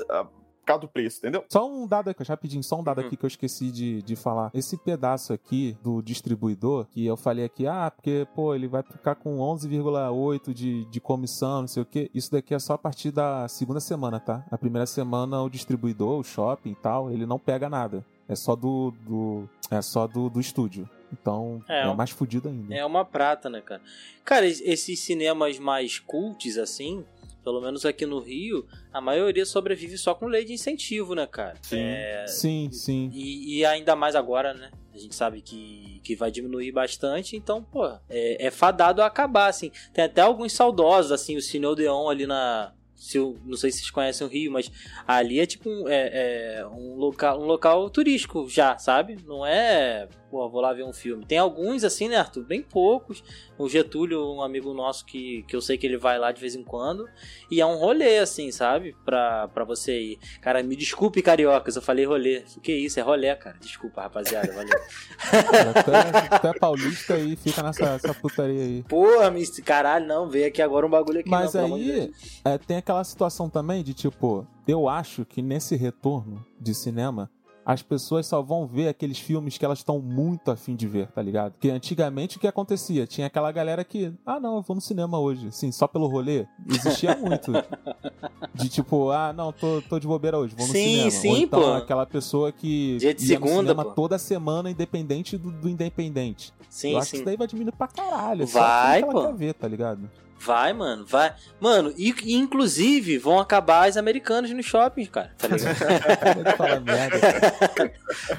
causa do preço, entendeu? Só um dado aqui, rapidinho, só um dado Uhum. aqui que eu esqueci de, de falar. Esse pedaço aqui do distribuidor, que eu falei aqui, ah, porque, pô, ele vai ficar com 11,8 de, de comissão, não sei o quê. Isso daqui é só a partir da segunda semana, tá? A primeira semana o distribuidor, o shopping e tal, ele não pega nada. É só do. do é só do, do estúdio. Então É, é, mais fudido ainda. É uma prata, né, cara? Cara, es- esses cinemas mais cults, assim, pelo menos aqui no Rio, a maioria sobrevive só com lei de incentivo, né, cara? Sim. É, Sim, sim. E, e ainda mais agora, né? A gente sabe que, que vai diminuir bastante, então, pô, é, é fadado a acabar, assim. Tem até alguns saudosos, assim, o Cine Odeon ali na. Se eu, não sei se vocês conhecem o Rio, mas ali é tipo um, é, é um, local, um local turístico já, sabe? Não é, pô, vou lá ver um filme. Tem alguns, assim, né, Arthur? Bem poucos. O Getúlio, um amigo nosso que, que eu sei que ele vai lá de vez em quando. E é um rolê, assim, sabe? Pra, pra você ir. Cara, me desculpe, cariocas, eu falei rolê. O que isso? É rolê, cara. Desculpa, rapaziada, valeu. Tu é, tu é paulista e fica nessa essa putaria aí. Porra, me... caralho, não, veio aqui agora um bagulho aqui. Mas não, aí é, tem aquela situação também de tipo, eu acho que nesse retorno de cinema, as pessoas só vão ver aqueles filmes que elas estão muito afim de ver, tá ligado? Porque antigamente o que acontecia? Tinha aquela galera que, ah não, eu vou no cinema hoje, sim, só pelo rolê. Existia muito. De tipo, ah não, tô, tô de bobeira hoje, vou no Sim, cinema. sim, Ou então pô. aquela pessoa que Dia de ia no segunda, toda semana, independente do, do independente. Sim, eu acho que sim. isso daí vai diminuir pra caralho. só Vai, que ela pô. quer ver, tá ligado? Vai, mano, vai. Mano, e, e inclusive vão acabar as americanas nos shoppings, cara. Tá ligado? Merda.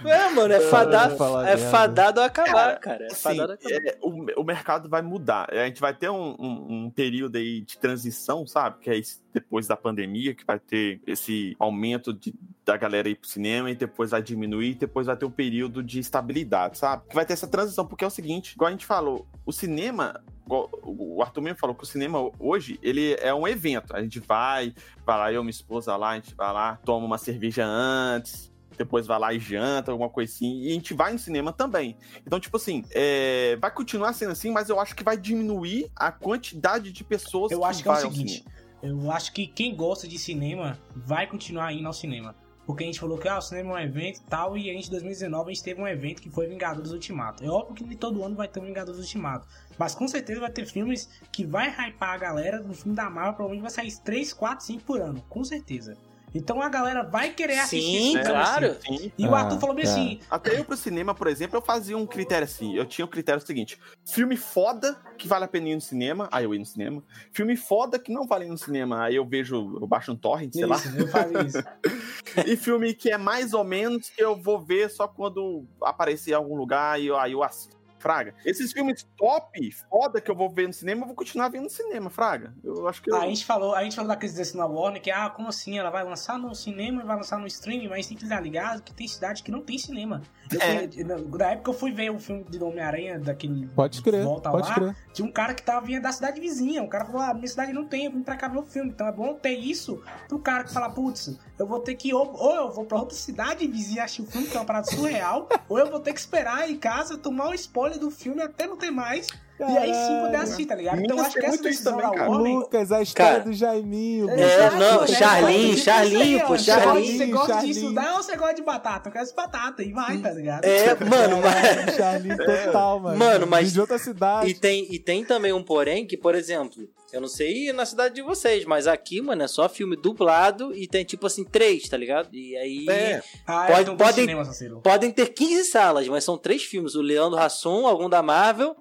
é, mano, é fadado, é fadado a acabar, Cara, cara. É Assim, fadado a acabar. é, o, o mercado vai mudar. A gente vai ter um, um- um período aí de transição, sabe? Que é esse- depois da pandemia, que vai ter esse aumento de- da galera ir pro cinema e depois vai diminuir, e depois vai ter um período de estabilidade, sabe? Que vai ter essa transição, porque é o seguinte, igual a gente falou, o cinema. O Arthur mesmo falou que o cinema hoje ele é um evento. A gente vai, vai lá, eu minha esposa lá, a gente vai lá, toma uma cerveja antes, depois vai lá e janta, alguma coisa assim. E a gente vai no cinema também. Então, tipo assim, é, vai continuar sendo assim, mas eu acho que vai diminuir a quantidade de pessoas Eu que acho que é o seguinte, cinema. Eu acho que quem gosta de cinema vai continuar indo ao cinema. Porque a gente falou que ah, o cinema é um evento e tal, e a gente, em 2019, a gente teve um evento que foi Vingadores Ultimato. É óbvio que todo ano vai ter um Vingadores Ultimato. Mas com certeza vai ter filmes que vai hypar a galera do filme da Marvel, provavelmente vai sair 3, 4, 5 por ano. Com certeza. Então a galera vai querer assistir Sim, esse filme, claro. assim. Sim. E o Ah, Arthur falou bem é. assim: Até eu pro cinema, por exemplo, eu fazia um critério assim. Eu tinha o critério seguinte: filme foda que vale a pena ir no cinema, aí eu ia no cinema. Filme foda que não vale ir no cinema, aí eu vejo, eu baixo um torrent, sei lá. isso, eu fazia isso. E filme que é mais ou menos que eu vou ver só quando aparecer em algum lugar e eu, aí eu assisto. Fraga. Esses filmes top, foda que eu vou ver no cinema, eu vou continuar vendo no cinema, Fraga. Eu acho que eu... A gente falou, a gente falou da crise desse na Warner, que ah, como assim? Ela vai lançar no cinema e vai lançar no streaming, mas tem que estar ligado que tem cidade que não tem cinema. Eu É. fui- na- época eu fui ver o filme de Homem-Aranha, daquele. Pode crer, Volta pode lá, crer. Tinha um cara que tava vindo da cidade vizinha. O cara falou: Ah, minha cidade não tem, eu vim pra cá ver o filme. Então é bom ter isso pro cara que fala: Putz, eu vou ter que. Ou, ou eu vou pra outra cidade vizinha assistir o filme, que é uma parada surreal, ou eu vou ter que esperar em casa tomar o spoiler do filme até não ter mais. E aí sim poder assistir, tá ligado? Então acho que essa decisão também, cara. Warner. Lucas, a história Cara, do Jaiminho. É. É, não, Exato, Charlinho, né? Charlinho, pô, Você gosta- Charlinho. Você gosta Charlinho. disso daí ou você gosta de batata? Eu quero de batata e vai, tá ligado? É, mano, mas. Charlinho total, mano. Mano, mas- De outra cidade. E tem, e tem também um porém que, por exemplo, eu não sei na cidade de vocês, mas aqui, mano, é só filme dublado e tem tipo assim, três, tá ligado? E aí. É. Ah, Pode- então podem- cinema. Podem ter 15 salas, mas são três filmes: o Leandro Hassum, algum da Marvel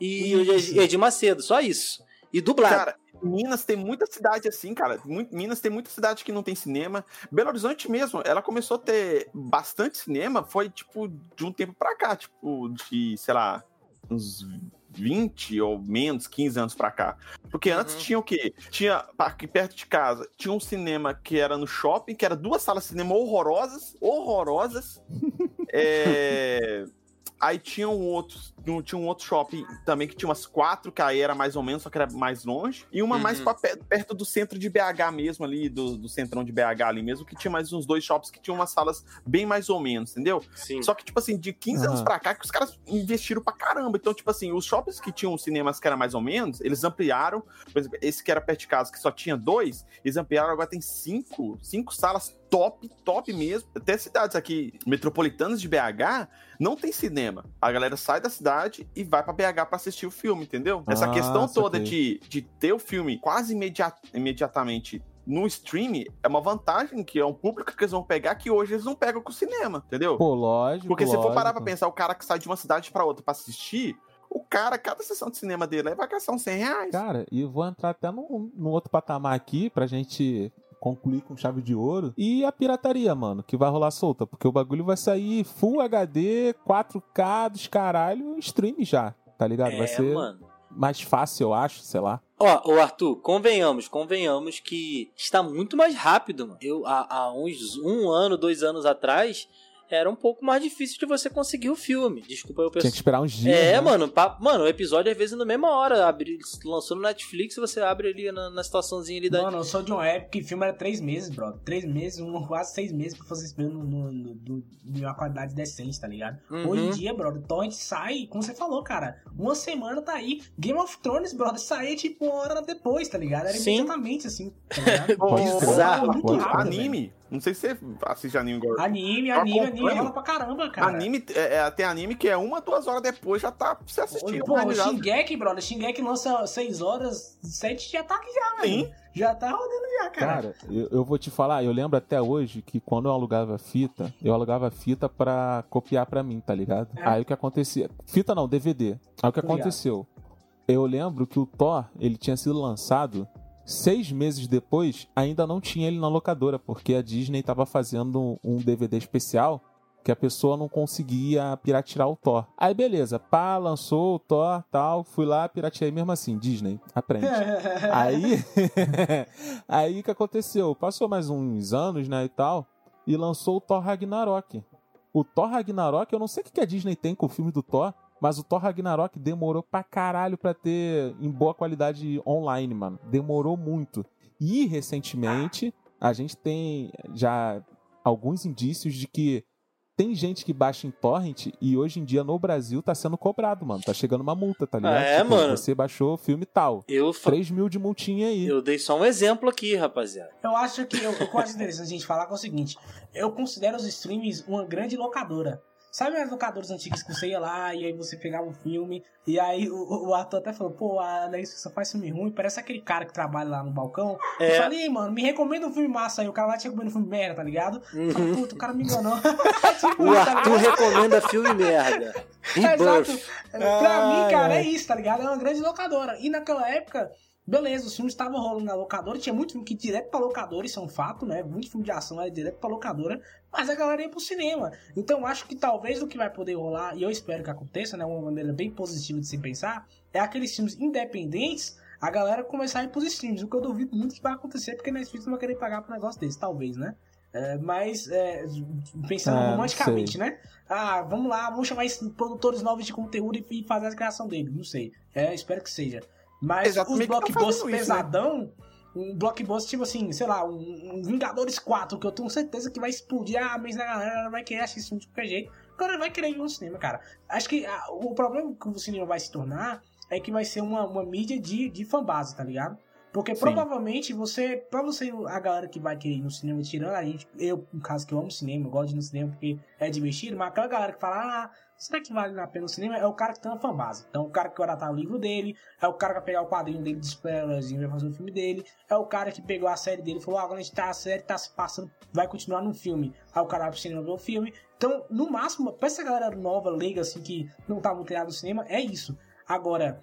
e o Isso. Edir Macedo, só isso. E dublado. Cara, Minas tem muita cidade assim, cara. Minas tem muita cidade que não tem cinema. Belo Horizonte mesmo, ela começou a ter bastante cinema, foi tipo de um tempo pra cá, tipo de, sei lá, uns 20 ou menos, 15 anos pra cá. Porque antes Uhum. tinha o quê? Tinha aqui perto de casa, tinha um cinema que era no shopping, que era duas salas de cinema horrorosas, horrorosas. É, Aí tinha um outro, tinha um outro shopping também que tinha umas quatro, que aí era mais ou menos, só que era mais longe. E uma mais Uhum. pra pe- perto do centro de BH mesmo, ali, do, do centrão de BH ali mesmo, que tinha mais uns dois shops que tinham umas salas bem mais ou menos, entendeu? Sim. Só que, tipo assim, de 15 anos Aham. pra cá, que os caras investiram pra caramba. Então, tipo assim, os shoppings que tinham cinemas que era mais ou menos, eles ampliaram. Por exemplo, esse que era perto de casa, que só tinha dois, eles ampliaram, agora tem cinco, cinco salas top, top mesmo. Até cidades aqui metropolitanas de BH não tem cinema. A galera sai da cidade e vai pra BH pra assistir o filme, entendeu? Essa Ah, questão toda de, de ter o filme quase imediat, imediatamente no stream é uma vantagem que é um público que eles vão pegar que hoje eles não pegam com o cinema, entendeu? Pô, lógico. Porque se for parar pra lógico. pensar, o cara que sai de uma cidade pra outra pra assistir, o cara, cada sessão de cinema dele aí vai gastar uns 100 reais. Cara, e vou entrar até num, num outro patamar aqui pra gente concluir com chave de ouro. E a pirataria, mano, que vai rolar solta. Porque o bagulho vai sair Full HD, 4K dos caralho, stream já, tá ligado? vai É, ser mano. mais fácil, eu acho, sei lá. Ó, ô Arthur, convenhamos, convenhamos que está muito mais rápido, mano. Eu, há, há uns um ano, dois anos atrás, era um pouco mais difícil de você conseguir o filme. Desculpa aí o Tinha que esperar uns dias. É, né? mano, pa- mano, o episódio às vezes na mesma hora. Abri, lançou no Netflix, você abre ali na, na situaçãozinha ali da. Mano, eu sou de uma época que filme era três meses, brother. Três meses, um, quase seis meses pra fazer esse filme de uma qualidade decente, tá ligado? Uhum. Hoje em dia, brother, Torrent sai, como você falou, cara, uma semana tá aí. Game of Thrones, brother, saía tipo uma hora depois, tá ligado? Era Sim. imediatamente assim, tá ligado? Bizarro. muito pode rápido, crer. anime. Não sei se você assiste anime agora. Anime, Eu anime, anime, acompanho. rola pra caramba, cara. Anime, é, é, tem anime que é uma, duas horas depois já tá pra você assistir. Pô, o tá ligado? Shingeki, brother, Shingeki lança 6 horas, 7 já tá aqui já, velho. Sim. Já tá rodando já, cara. Cara, eu, eu vou te falar, eu lembro até hoje que quando eu alugava fita, eu alugava fita pra copiar pra mim, tá ligado? É. Aí o que acontecia. Fita não, DVD. Aí o que aconteceu? Eu lembro que o Thor, ele tinha sido lançado seis meses depois, ainda não tinha ele na locadora, porque a Disney tava fazendo um DVD especial que a pessoa não conseguia piratear o Thor. Aí beleza, pá, lançou o Thor, tal, fui lá, pirateei mesmo assim, Disney, aprende. Aí, aí o que aconteceu? Passou mais uns anos, né, e tal, e lançou o Thor Ragnarok. O Thor Ragnarok, eu não sei o que a Disney tem com o filme do Thor, mas o Thor Ragnarok demorou pra caralho pra ter em boa qualidade online, mano. Demorou muito. E recentemente, a gente tem já alguns indícios de que tem gente que baixa em torrent e hoje em dia no Brasil tá sendo cobrado, mano. Tá chegando uma multa, tá ligado? Ah, é, mano? Você baixou o filme tal. Eu, fa- 3 mil de multinha aí. eu dei só um exemplo aqui, rapaziada. Eu acho que eu, o que eu acho interessante a gente falar que é o seguinte: eu considero os streams uma grande locadora. Sabe as locadoras antigas que você ia lá e aí você pegava um filme e aí o, o ator até falou, pô, a Netflix só faz filme ruim, parece aquele cara que trabalha lá no balcão. É. Eu falei, "Ei, mano, me recomenda um filme massa aí. O cara lá tinha comendo um filme merda, tá ligado? Falei, Uhum. Puta, o cara me enganou. tipo, O tá Arthur ligado? recomenda filme merda. Exato. Pra Ai, mim, cara, ai. é isso, tá ligado? É uma grande locadora. E naquela época, beleza, os filmes estavam rolando na locadora, tinha muito filme que direto pra locadora, isso é um fato, né? Muito filme de ação era direto pra locadora, mas a galera ia pro cinema. Então acho que talvez o que vai poder rolar, e eu espero que aconteça, né? Uma maneira bem positiva de se pensar, é aqueles filmes independentes. A galera começar a ir pros streams, o que eu duvido muito que vai acontecer, porque Netflix não vai querer pagar pro negócio desse, talvez, né? É, mas, é, pensando não romanticamente, sei. né? Ah, vamos lá, vamos chamar esses produtores novos de conteúdo e fazer a criação dele. Não sei. É, espero que seja. Mas Exatamente, os blockbusters fazendo isso, né? Um blockbuster tipo assim, sei lá, um, um Vingadores 4, que eu tenho certeza que vai explodir a mente da galera, ela vai querer assistir filme de qualquer jeito. A galera vai querer ir no cinema, cara. Acho que ah, o problema que o cinema vai se tornar é que vai ser uma, uma mídia de, de fanbase, tá ligado? Porque Sim. provavelmente você, pra você, a galera que vai querer ir no cinema, tirando a gente, eu, no caso que eu amo cinema, eu gosto de ir no cinema porque é divertido, mas aquela galera que fala, ah, será que vale a pena o cinema? É o cara que tem uma fanbase. Então, o cara que vai adaptar o livro dele, é o cara que vai pegar o quadrinho dele de spoilerzinho e vai fazer o filme dele, é o cara que pegou a série dele e falou, ah, agora a gente tá, a série tá se passando, vai continuar no filme. Aí o cara vai pro cinema ver o filme. Então, no máximo, pra essa galera nova, leiga, assim, que não tá muito ligada no cinema, é isso. Agora,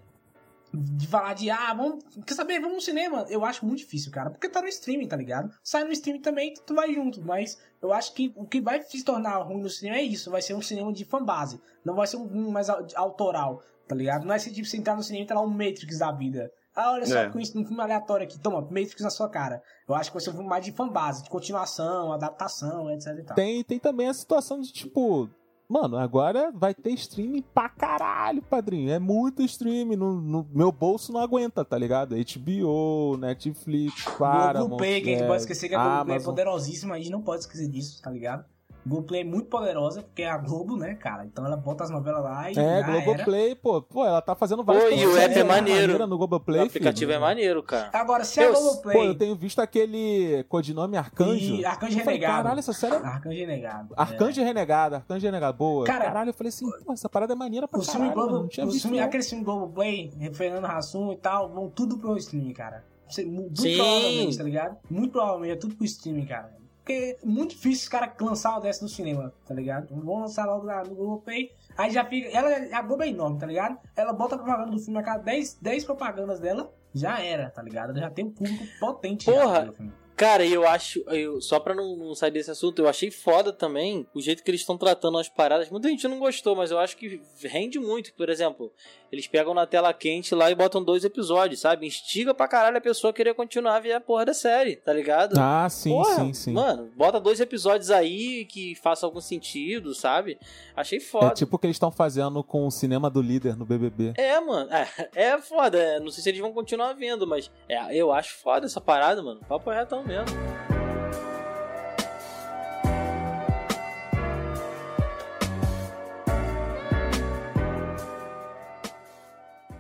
de falar de, ah, vamos, quer saber, vamos no cinema, eu acho muito difícil, cara, porque tá no streaming, tá ligado? Sai no streaming também, tu vai junto, mas eu acho que o que vai se tornar ruim no cinema é isso, vai ser um cinema de fanbase, não vai ser um filme mais au- autoral, tá ligado? Não é esse tipo, você entrar no cinema e tá lá um Matrix da vida. Ah, olha só, É. com isso, um filme aleatório aqui, toma, Matrix na sua cara. Eu acho que vai ser um filme mais de fanbase, de continuação, adaptação, etc e tal. Tem, tem também a situação de tipo. Mano, agora vai ter streaming pra caralho, padrinho. É muito streaming. No, no- meu bolso não aguenta, tá ligado? HBO, Netflix, Paramount. Globoplay, que a gente é, pode esquecer que a Globoplay é Amazon. poderosíssima, a gente não pode esquecer disso, tá ligado? Globoplay é muito poderosa, porque é a Globo, né, cara? Então ela bota as novelas lá e É, já era. Globoplay, pô, pô, ela tá fazendo várias Pô, e o coisas app é maneiro. maneiras no Globoplay, o aplicativo filho. é maneiro, cara. Agora, se Eu- a Globoplay... Pô, eu tenho visto aquele codinome Arcanjo. E Arcanjo Eu falei, Renegado. Caralho, essa série é Arcanjo Renegado. Arcanjo Renegado, Arcanjo Renegado, boa. Cara, caralho, eu falei assim, pô, essa parada é maneira pra O filme caralho, mano, Globo, não tinha os visto filme, aquele filme Globoplay, Fernando Hassum e tal, vão tudo pro streaming, cara. Muito Sim. provavelmente, tá ligado? Muito provavelmente, é tudo pro streaming, cara. Porque é muito difícil os caras lançar uma dessa no cinema, tá ligado? Vão lançar logo na- no Globoplay. Aí já fica. Ela, a Globo é enorme, tá ligado? Ela bota a propaganda do filme a cada 10, 10 propagandas dela, já era, tá ligado? Ela já tem um público potente. Porra. filme. Cara, e eu acho, eu, só pra não, não sair desse assunto, eu achei foda também o jeito que eles estão tratando as paradas. Muita gente não gostou, mas eu acho que rende muito. Por exemplo, eles pegam na tela quente lá e botam dois episódios, sabe? Instiga pra caralho a pessoa querer continuar a ver a porra da série, tá ligado? Ah, sim, Porra, sim, sim. Mano, bota dois episódios aí que façam algum sentido, sabe? Achei foda. É tipo o que eles estão fazendo com o cinema do líder no BBB. É, mano. É, é foda. Não sei se eles vão continuar vendo, mas é, eu acho foda essa parada, mano. Papo retão mesmo.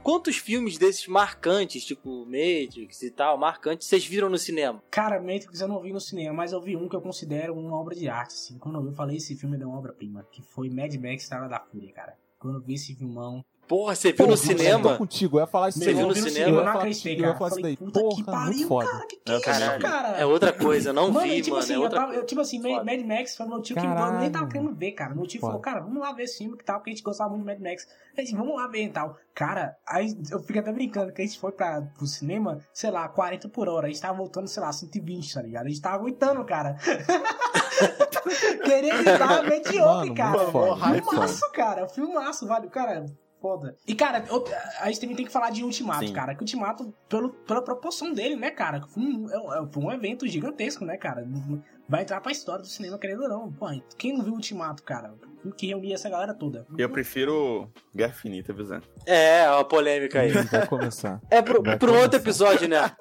Quantos filmes desses marcantes, tipo Matrix e tal, marcantes, vocês viram no cinema? Cara, Matrix eu não vi no cinema, mas eu vi um que eu considero uma obra de arte, assim. Quando eu vi, eu falei, esse filme é uma obra-prima, que foi Mad Max Estrada da Fúria, cara. Quando eu vi esse filmão... Porra, você viu Pô, no eu cinema? contigo, eu ia falar isso Você viu eu no cinema? eu Eu não acreditei, eu cara. falar Falei, puta que Porra, pariu, muito foda. cara, que que Eu é isso, cara? É outra coisa, não Mano, vi, e tipo mano. assim, é eu, outra tava- eu, tipo assim, Foda. Mad Max foi meu tio que Caralho. eu nem tava querendo ver, cara. Meu tio Foda. falou, cara, vamos lá ver esse filme que tal, porque a gente gostava muito de Mad Max. A gente, vamos lá ver e tal. Cara, aí eu fico até brincando que a gente foi pra, pro cinema, sei lá, 40 por hora. A gente tava voltando, sei lá, 120, tá ligado? A gente tava aguentando, cara. Querendo estar mediocre, Mano, cara. Filmaço, cara. Filmaço, vale. Cara, foda. E, cara, a gente também tem que falar de Ultimato, Sim. cara. Que Ultimato, pelo, pela proporção dele, né, cara? Foi um, é um- foi um evento gigantesco, né, cara? Vai entrar pra história do cinema, querendo ou não. Pô, quem não viu Ultimato, cara? Que reunia essa galera toda. Eu prefiro Guerra Infinita, Visão. É, a polêmica aí. Vai começar. É pro, Vai pro outro começar. episódio, né?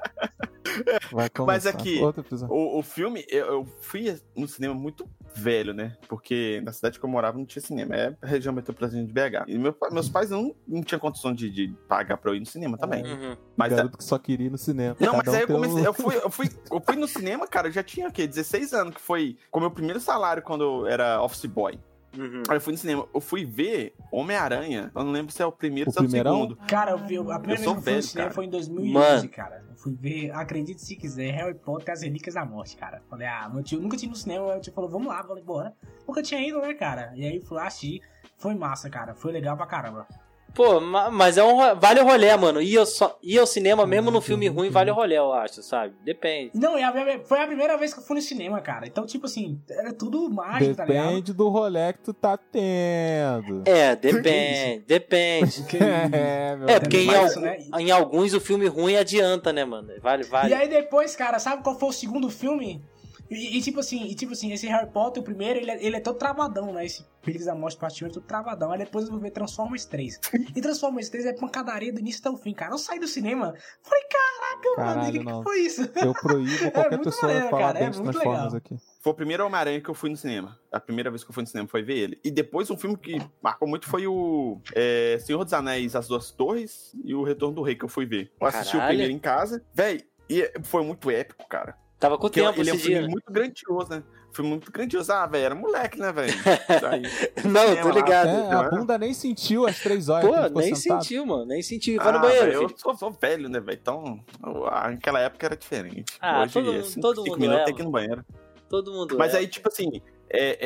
Vai começar. Mas aqui, Outro episódio. O, o filme, eu, eu fui no cinema muito velho, né? Porque na cidade que eu morava não tinha cinema. É a região metropolitana de BH. E meu meus pais não, não tinham condição de, de pagar pra eu ir no cinema também. Uhum. Mas, Garoto que só queria ir no cinema. não, mas um aí eu tem um- comecei. Eu fui, eu, fui, eu fui no cinema, cara, eu já tinha o quê? 16 anos, que foi com o meu primeiro salário quando eu era office boy. Uhum. Aí eu fui no cinema. Eu fui ver Homem-Aranha. Eu não lembro se é o primeiro ou se é o segundo. Cara, eu vi, a primeira Eu vez que eu fui no cinema foi em 2011, Mano. cara. Eu fui ver, acredite se quiser, Harry Potter e as Relíquias da Morte, cara. Falei, ah, meu tio nunca tinha ido no cinema, meu tio falou, vamos lá, falei, bora. Nunca tinha ido, né, cara? E aí fui lá assistir. Foi massa, cara. Foi legal pra caramba. Pô, ma- mas é um. Vale o rolê, mano. Ir ao, só- ir ao cinema, mesmo no Uhum, filme ruim, vale o rolê, eu acho, sabe? Depende. Não, a- foi a primeira vez que eu fui no cinema, cara. Então, tipo assim, era tudo mágico, tá ligado? Depende do rolê que tu tá tendo. É, depende, depende. É, meu É, porque em, né? em alguns o filme ruim adianta, né, mano? Vale, vale. E aí depois, cara, sabe qual foi o segundo filme? E, e, tipo assim, e, tipo assim, esse Harry Potter, o primeiro, ele é, ele é todo travadão, né? Esse Relíquias da Morte Parte 1 é todo travadão. Aí depois eu vou ver Transformers 3. E Transformers 3 é pancadaria do início até o fim, cara. Eu saí do cinema, falei, caraca, mano, Caralho, o que, que foi isso? Eu proíbo qualquer muito pessoa maneiro, falar cara, é bem de muito Transformers legal. aqui. Foi o primeiro Homem-Aranha que eu fui no cinema. A primeira vez que eu fui no cinema foi ver ele. E depois um filme que marcou muito foi o é, Senhor dos Anéis, As Duas Torres e o Retorno do Rei que eu fui ver. Eu assisti o Caralho. primeiro em casa. Véi, e foi muito épico, cara. Tava com Porque tempo ele é um esse filme dia. muito grandioso, né? Filme muito grandioso. Ah, velho, era moleque, né, velho? Não, eu tô ligado. É, a bunda nem sentiu as três horas Pô, nem sentado. sentiu, mano. Nem sentiu. Vai no Ah, banheiro, velho, filho. eu sou, sou velho, né, velho? Então, ah, naquela época era diferente. Ah, Hoje, todo- cinco, todo cinco mundo minutos é, tem que ir no banheiro. Todo mundo. Mas é. aí, tipo assim, é,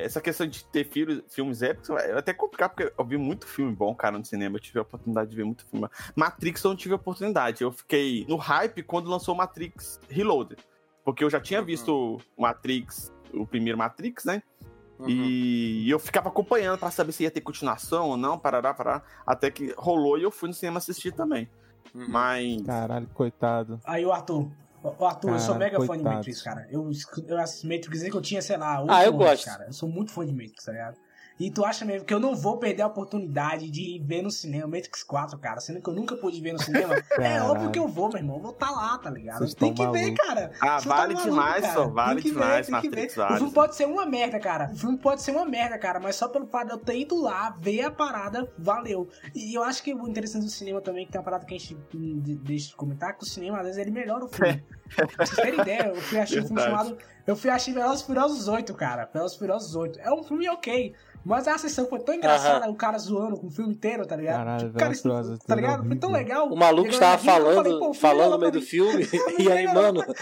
é, essa questão de ter filhos, filmes épicos é até complicado, porque eu vi muito filme bom, cara, no cinema. Eu tive a oportunidade de ver muito filme. Matrix eu não tive a oportunidade. Eu fiquei no hype quando lançou Matrix Reloaded. Porque eu já tinha Uhum. visto Matrix, o primeiro Matrix, né? Uhum. E eu ficava acompanhando pra saber se ia ter continuação ou não, parará, parará. Até que rolou e eu fui no cinema assistir também. Uhum. Mas. Caralho, coitado. Aí o Arthur. O Arthur, eu sou mega fã de coitado. Matrix, cara. Eu, eu assisti Matrix desde que eu tinha, sei lá, 8 Ah, eu anos, gosto. cara. Eu sou muito fã de Matrix, tá ligado? E tu acha mesmo que eu não vou perder a oportunidade de ver no cinema Matrix 4, cara? Sendo que eu nunca pude ver no cinema. é Caralho. óbvio que eu vou, meu irmão. Eu vou estar lá, tá ligado? Vocês tem que tão ver, maluco. cara. Ah, Você vale tá demais, cara. só, vale Tem que demais, ver, tem que Matrix, ver. vale. O filme pode ser uma merda, cara. O filme pode ser uma merda, cara. Mas só pelo fato de eu ter ido lá, ver a parada, valeu. E eu acho que o interessante do cinema também, que tem uma parada que a gente de- deixa de comentar, que o cinema, às vezes, ele melhora o filme. pra vocês terem ideia, eu fui assistir um filme chamado Eu fui assistir Velozes Furiosos 8, cara. Velozes Furiosos 8. É um filme ok. Mas a sessão foi tão engraçada, o cara zoando com o filme inteiro, tá ligado? Caralho, Tipo, cara, Furiosos tá é ligado? Foi tão legal. O maluco estava falando, falei, filho falando no meio do puta. filme. E aí, mano,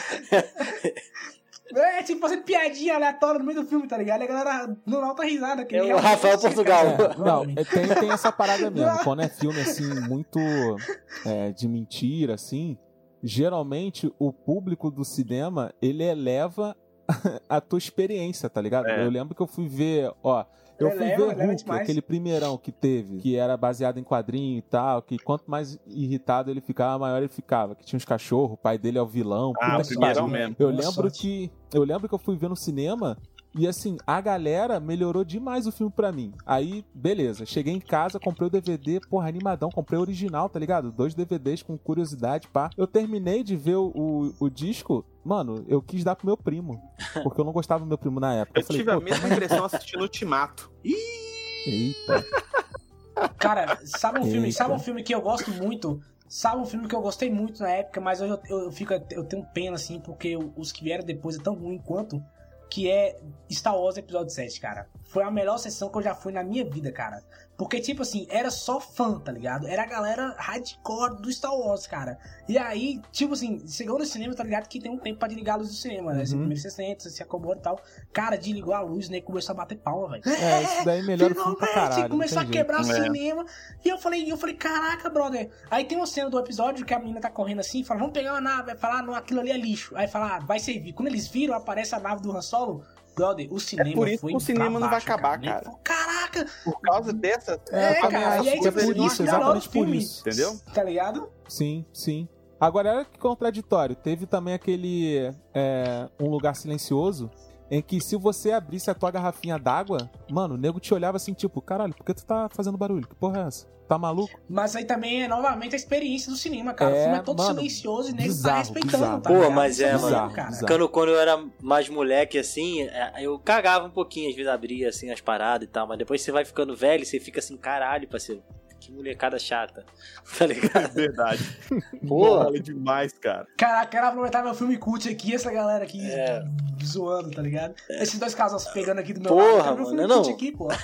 É, tipo, fazendo piadinha aleatória no meio do filme, tá ligado? E a galera no alta risada. Que É o Rafael assiste, Portugal. É, não, é, tem, tem essa parada mesmo. Quando é filme assim, muito é, de mentira, assim, geralmente o público do cinema ele eleva a tua experiência, tá ligado? É. Eu lembro que eu fui ver, ó. Eu fui Eleva, ver Hulk, aquele primeirão que teve, que era baseado em quadrinho e tal, que quanto mais irritado ele ficava, maior ele ficava. Que tinha uns cachorros, o pai dele é o vilão. Ah, o primeirão mesmo. Eu lembro que eu lembro que eu fui ver no cinema e assim, a galera melhorou demais o filme pra mim. Aí, beleza, cheguei em casa, comprei o DVD, porra, animadão, comprei o original, tá ligado? Dois DVDs com curiosidade, pá. Eu terminei de ver o, o, o disco, mano, eu quis dar pro meu primo, porque eu não gostava do meu primo na época. Eu falei, tive a mesma impressão assistindo Ultimato. Eita. Cara, sabe um filme, Eita. sabe um filme que eu gosto muito? Sabe um filme que eu gostei muito na época, mas hoje eu, eu, fico, eu tenho pena, assim, porque os que vieram depois é tão ruim quanto. Que é Star Wars Episódio 7, cara. Foi a melhor sessão que eu já fui na minha vida, cara. Porque, tipo assim, era só fã, tá ligado? Era a galera hardcore do Star Wars, cara. E aí, tipo assim, chegou no cinema, tá ligado? Que tem um tempo pra desligar a luz do cinema, né? Você Uhum. primeiro você senta, você se acomoda e tal. Cara, desligou a luz, né? Começou a bater palma, velho. É, isso daí melhora o filme pra Finalmente, caralho. começou a tem jeito. quebrar o É. cinema. E eu falei, eu falei, caraca, brother. Aí tem uma cena do episódio que a menina tá correndo assim e fala, vamos pegar uma nave. Vai falar, não, aquilo ali é lixo. Aí fala, ah, vai servir. Quando eles viram, aparece a nave do Han Solo. Brother, o cinema É por isso foi que o cinema pra não vai acabar, né? cara. Caraca! Por causa dessa. É, eu também cara, acho e aí, que é tipo, por isso, exatamente por filme. isso. Entendeu? Tá ligado? Sim, sim. Agora era que contraditório. Teve também aquele é, um lugar silencioso em que se você abrisse a tua garrafinha d'água, mano, o nego te olhava assim, tipo, caralho, por que tu tá fazendo barulho? Que porra é essa? Tá maluco? Mas aí também é novamente a experiência do cinema, cara. o É, filme é todo mano, silencioso e nego tá bizarro, respeitando, bizarro. tá Pô, ligado? mas Isso é, bizarro, mano, cara. quando, quando eu era mais moleque, assim, é, eu cagava um pouquinho, às vezes abria, assim, as paradas e tal, mas depois você vai ficando velho, você fica assim, caralho, parceiro, que molecada chata, tá ligado? Verdade. Porra. Mole demais, cara. Caraca, quero aproveitar meu filme cult aqui, essa galera aqui É. zoando, tá ligado? Esses dois casais pegando aqui do meu Porra, lado. Meu mano, filme não. cult aqui, pô.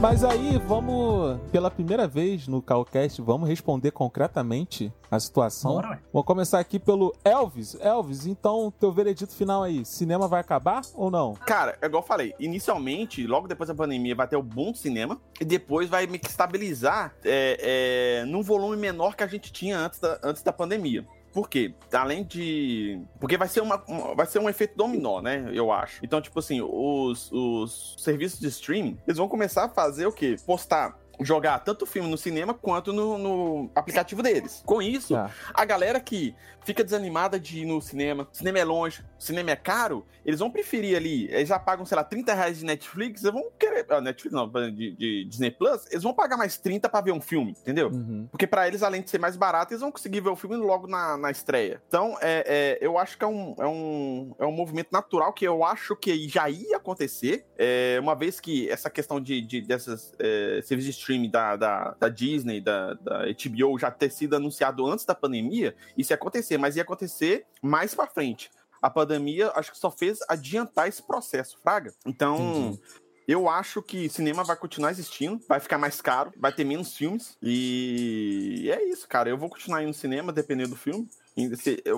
Mas aí, vamos, pela primeira vez no Calcast, vamos responder concretamente a situação. Bora. Vou começar aqui pelo Elvis. Elvis, então, teu veredito final aí, cinema vai acabar ou não? Cara, é igual eu falei, inicialmente, logo depois da pandemia, vai ter o boom do cinema e depois vai que estabilizar é, é, num volume menor que a gente tinha antes da, antes da pandemia. Por quê? Além de. Porque vai ser, uma, uma- vai ser um efeito dominó, né? Eu acho. Então, tipo assim, os, os serviços de streaming, eles vão começar a fazer o quê? Postar. Jogar tanto filme no cinema quanto no, no aplicativo deles. Com isso, Tá. a galera que fica desanimada de ir no cinema, cinema é longe, cinema é caro, eles vão preferir ali, eles já pagam, sei lá, 30 reais de Netflix, eles vão querer. ah, Netflix não, de, de Disney Plus, eles vão pagar mais 30 pra ver um filme, entendeu? Uhum. Porque pra eles, além de ser mais barato, eles vão conseguir ver o filme logo na, na estreia. Então, é, é, eu acho que é um, é, um, é um movimento natural que eu acho que já ia acontecer, é, uma vez que essa questão de, de dessas é, serviços de streaming da, da, da Disney, da, da HBO já ter sido anunciado antes da pandemia, isso ia acontecer, mas ia acontecer mais pra frente. A pandemia, acho que só fez adiantar esse processo, Fraga. Então, Entendi. eu acho que cinema vai continuar existindo, vai ficar mais caro, vai ter menos filmes. E é isso, cara. Eu vou continuar indo no cinema, dependendo do filme.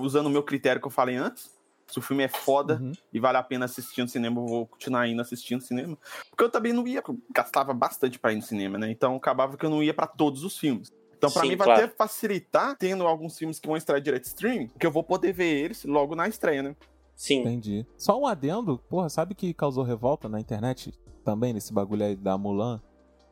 Usando o meu critério que eu falei antes. Se o filme é foda Uhum. e vale a pena assistir no cinema, eu vou continuar indo assistindo no cinema. Porque eu também não ia, gastava bastante pra ir no cinema, né? Então acabava que eu não ia pra todos os filmes. Então, pra Sim, mim, vai claro. até facilitar tendo alguns filmes que vão estrear direto streaming, que eu vou poder ver eles logo na estreia, né? Sim. Entendi. Só um adendo, porra, sabe que causou revolta na internet também, nesse bagulho aí da Mulan?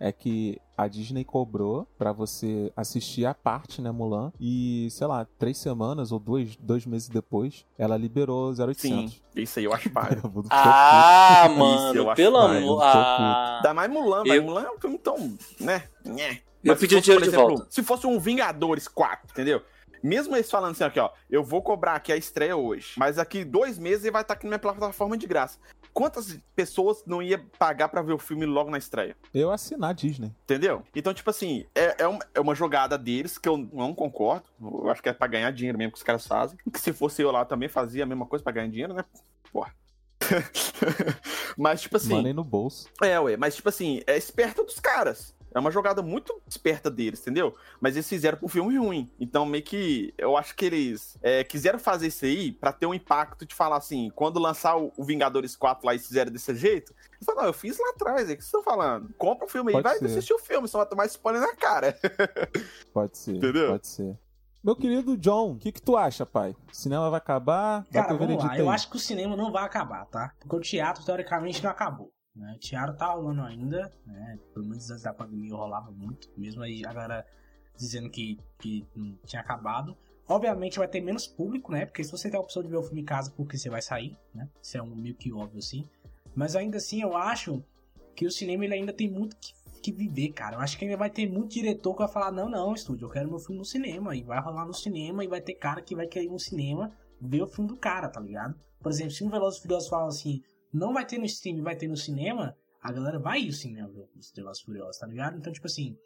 É que a Disney cobrou pra você assistir a parte, né, Mulan, e, sei lá, três semanas ou dois, dois meses depois, ela liberou 0800. Sim, isso aí eu acho paia. Vou- Ah, Isso, eu mano, pelo amor. Ah, Ainda mais Mulan, Eu- mas Mulan é um filme tão, né? Nhé. Eu pedi o dinheiro por de exemplo, volta. Se fosse um Vingadores 4, entendeu? Mesmo eles falando assim, aqui, ó, eu vou cobrar aqui a estreia hoje, mas aqui dois meses ele vai estar aqui na minha plataforma de graça. Quantas pessoas não ia pagar pra ver o filme logo na estreia? Eu assinar a Disney. Entendeu? Então, tipo assim, é, é, uma, é uma jogada deles que eu não concordo. Eu acho que é pra ganhar dinheiro mesmo que os caras fazem. Que se fosse eu lá também fazia a mesma coisa pra ganhar dinheiro, né? Porra. mas, tipo assim. Money no bolso. É, ué, mas, tipo assim, é esperta dos caras. É uma jogada muito esperta deles, entendeu? Mas eles fizeram pro filme ruim. Então, meio que. Eu acho que eles é, quiseram fazer isso aí pra ter um impacto de falar assim: quando lançar o, Vingadores 4 lá e fizeram desse jeito. Eles falaram, não, eu fiz lá atrás, é o que vocês estão falando? Compra o filme aí, Pode vai ser. assistir o filme, só vai tomar spoiler na cara. Pode ser. Entendeu? Pode ser. Meu querido John, o que, que tu acha, pai? O cinema vai acabar? Cara, teu vamos lá. Eu acho que o cinema não vai acabar, tá? Porque o teatro, teoricamente, não acabou. Né? O tá rolando ainda, né? Pelo menos antes da pandemia rolava muito. Mesmo aí a galera dizendo que, que tinha acabado. Obviamente vai ter menos público, né? Porque se você tem a opção de ver o filme em casa, porque você vai sair, né? Isso é um meio que óbvio assim. Mas ainda assim, eu acho que o cinema ele ainda tem muito que, que viver, cara. Eu acho que ainda vai ter muito diretor que vai falar: não, não, estúdio, eu quero meu filme no cinema. E vai rolar no cinema e vai ter cara que vai querer ir no cinema ver o filme do cara, tá ligado? Por exemplo, se um Velozes e Furiosos fala assim: não vai ter no stream, vai ter no cinema, a galera vai ir no cinema ver os Velozes Furiosos, tá ligado? Então, tipo assim,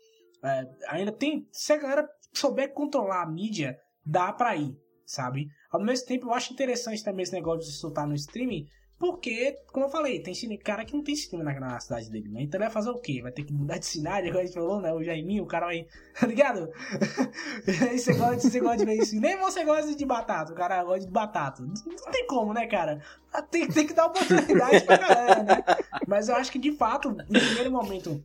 é, ainda tem. Se a galera souber controlar a mídia, dá pra ir, sabe? Ao mesmo tempo, eu acho interessante também esse negócio de soltar no streaming, porque, como eu falei, tem cara que não tem cinema na, na cidade dele, né? Então ele vai fazer o quê? Vai ter que mudar de cidade, agora a gente falou, né? O Jaiminho, o cara vai. Tá ligado? Aí você gosta, você gosta de ver cinema ou você gosta de batata? O cara gosta de batata. Não, tem como, né, cara? Tem, tem que dar oportunidade pra galera, né? Mas eu acho que de fato, no primeiro momento,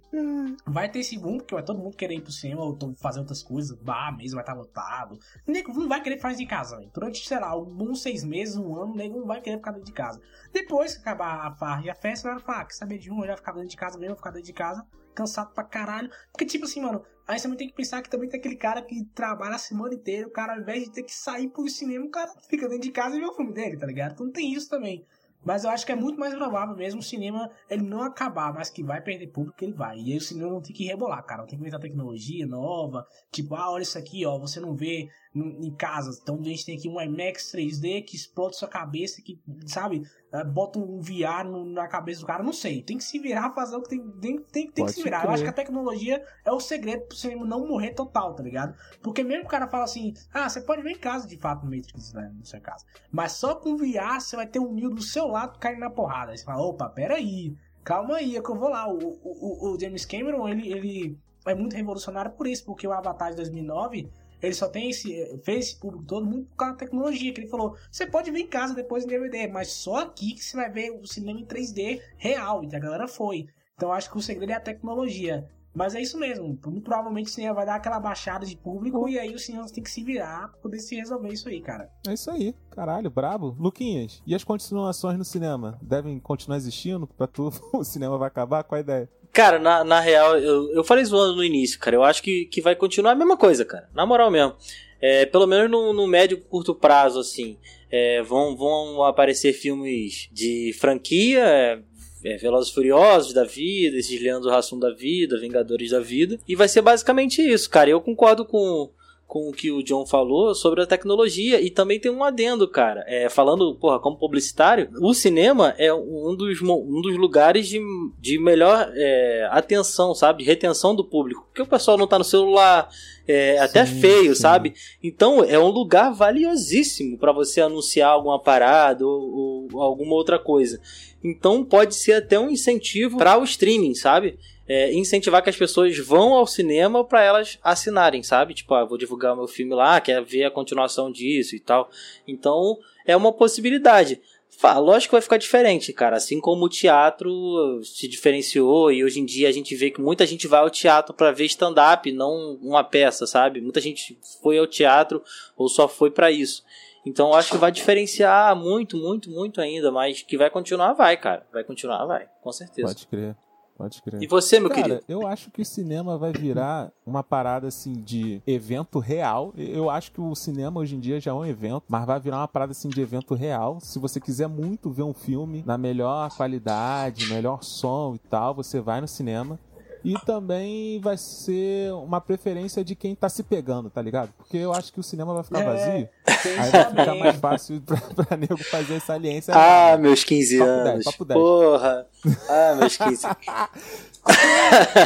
vai ter esse boom, porque vai todo mundo querer ir pro cinema ou fazer outras coisas, bar mesmo vai estar lotado. O nego não vai querer fazer de casa, velho. Durante, sei lá, uns seis meses, um ano, nego não vai querer ficar dentro de casa. Depois que acabar a farra e a festa, vai falar, ah, quer saber de um, eu já ficar dentro de casa mesmo, vou ficar dentro de casa, cansado pra caralho. Porque, tipo assim, mano, aí você tem que pensar que também tem aquele cara que trabalha a semana inteira, o cara, ao invés de ter que sair pro cinema, o cara fica dentro de casa e vê o filme dele, tá ligado? Então tem isso também. Mas eu acho que é muito mais provável mesmo o cinema ele não acabar, mas que vai perder público, ele vai. E aí o cinema não tem que rebolar, cara. Não tem que inventar tecnologia nova. Tipo, ah, olha isso aqui, ó. Você não vê em casa. Então a gente tem aqui um IMAX 3D que explode sua cabeça, que, sabe, eh, bota um VR no- na cabeça do cara. Não sei. Tem que se virar, fazer o que tem, tem, tem, tem que se virar. Eu crer. acho que a tecnologia é o segredo pro cinema não morrer total, tá ligado? Porque mesmo o cara fala assim, ah, você pode ver em casa de fato no Matrix, né, na sua casa. Mas só com VR você vai ter um Neo do seu lado caindo na porrada. Aí você fala, opa, peraí, calma aí, é que eu vou lá. O, o, o- o James Cameron, ele, ele é muito revolucionário por isso, porque o Avatar de 2009, ele só tem esse, fez esse público todo muito por causa da tecnologia, que ele falou, você pode ver em casa depois em DVD, mas só aqui que você vai ver o cinema em 3D real, e a galera foi. Então acho que o segredo é a tecnologia. Mas é isso mesmo. Muito provavelmente o cinema vai dar aquela baixada de público e aí o cinema tem que se virar pra poder se resolver isso aí, cara. É isso aí. Caralho, brabo. Luquinhas, e as continuações no cinema? Devem continuar existindo? Pra tu, o cinema vai acabar? Qual a ideia? Cara, na, na real, eu, eu falei zoando no início, cara. Eu acho que, que vai continuar a mesma coisa, cara. Na moral mesmo. É, pelo menos no, no médio curto prazo, assim. É, vão, vão aparecer filmes de franquia, é, é, Velozes Furiosos da vida, esses Leandro Hassum da vida, Vingadores da vida. E vai ser basicamente isso, cara. Eu concordo com, com o que o John falou sobre a tecnologia e também tem um adendo, cara. É, falando, porra, como publicitário, o cinema é um dos, um dos lugares de, de melhor é, atenção, sabe? De retenção do público. Porque o pessoal não tá no celular, é até Sim, feio, sim. sabe? Então é um lugar valiosíssimo para você anunciar alguma parada ou, ou alguma outra coisa. Então pode ser até um incentivo para o streaming, sabe? É, incentivar que as pessoas vão ao cinema para elas assinarem, sabe? Tipo, ah, vou divulgar meu filme lá, quer ver a continuação disso e tal. Então é uma possibilidade. Lógico que vai ficar diferente, cara. Assim como o teatro se diferenciou e hoje em dia a gente vê que muita gente vai ao teatro para ver stand-up, não uma peça, sabe? Muita gente foi ao teatro ou só foi para isso. Então acho que vai diferenciar muito, muito, muito ainda, mas que vai continuar, vai, cara. Vai continuar, vai, com certeza. Pode crer. Pode crer. E você, meu Cara, querido? eu acho que o cinema vai virar uma parada assim de evento real. Eu acho que o cinema hoje em dia já é um evento, mas vai virar uma parada assim de evento real. Se você quiser muito ver um filme na melhor qualidade, melhor som e tal, você vai no cinema. E também vai ser uma preferência de quem tá se pegando, tá ligado? Porque eu acho que o cinema vai ficar É, vazio. Aí vai ficar mais fácil pra, pra nego fazer saliência. Ah, meus 15 Papo 10, anos. papo 10. Porra. Ah, meus 15.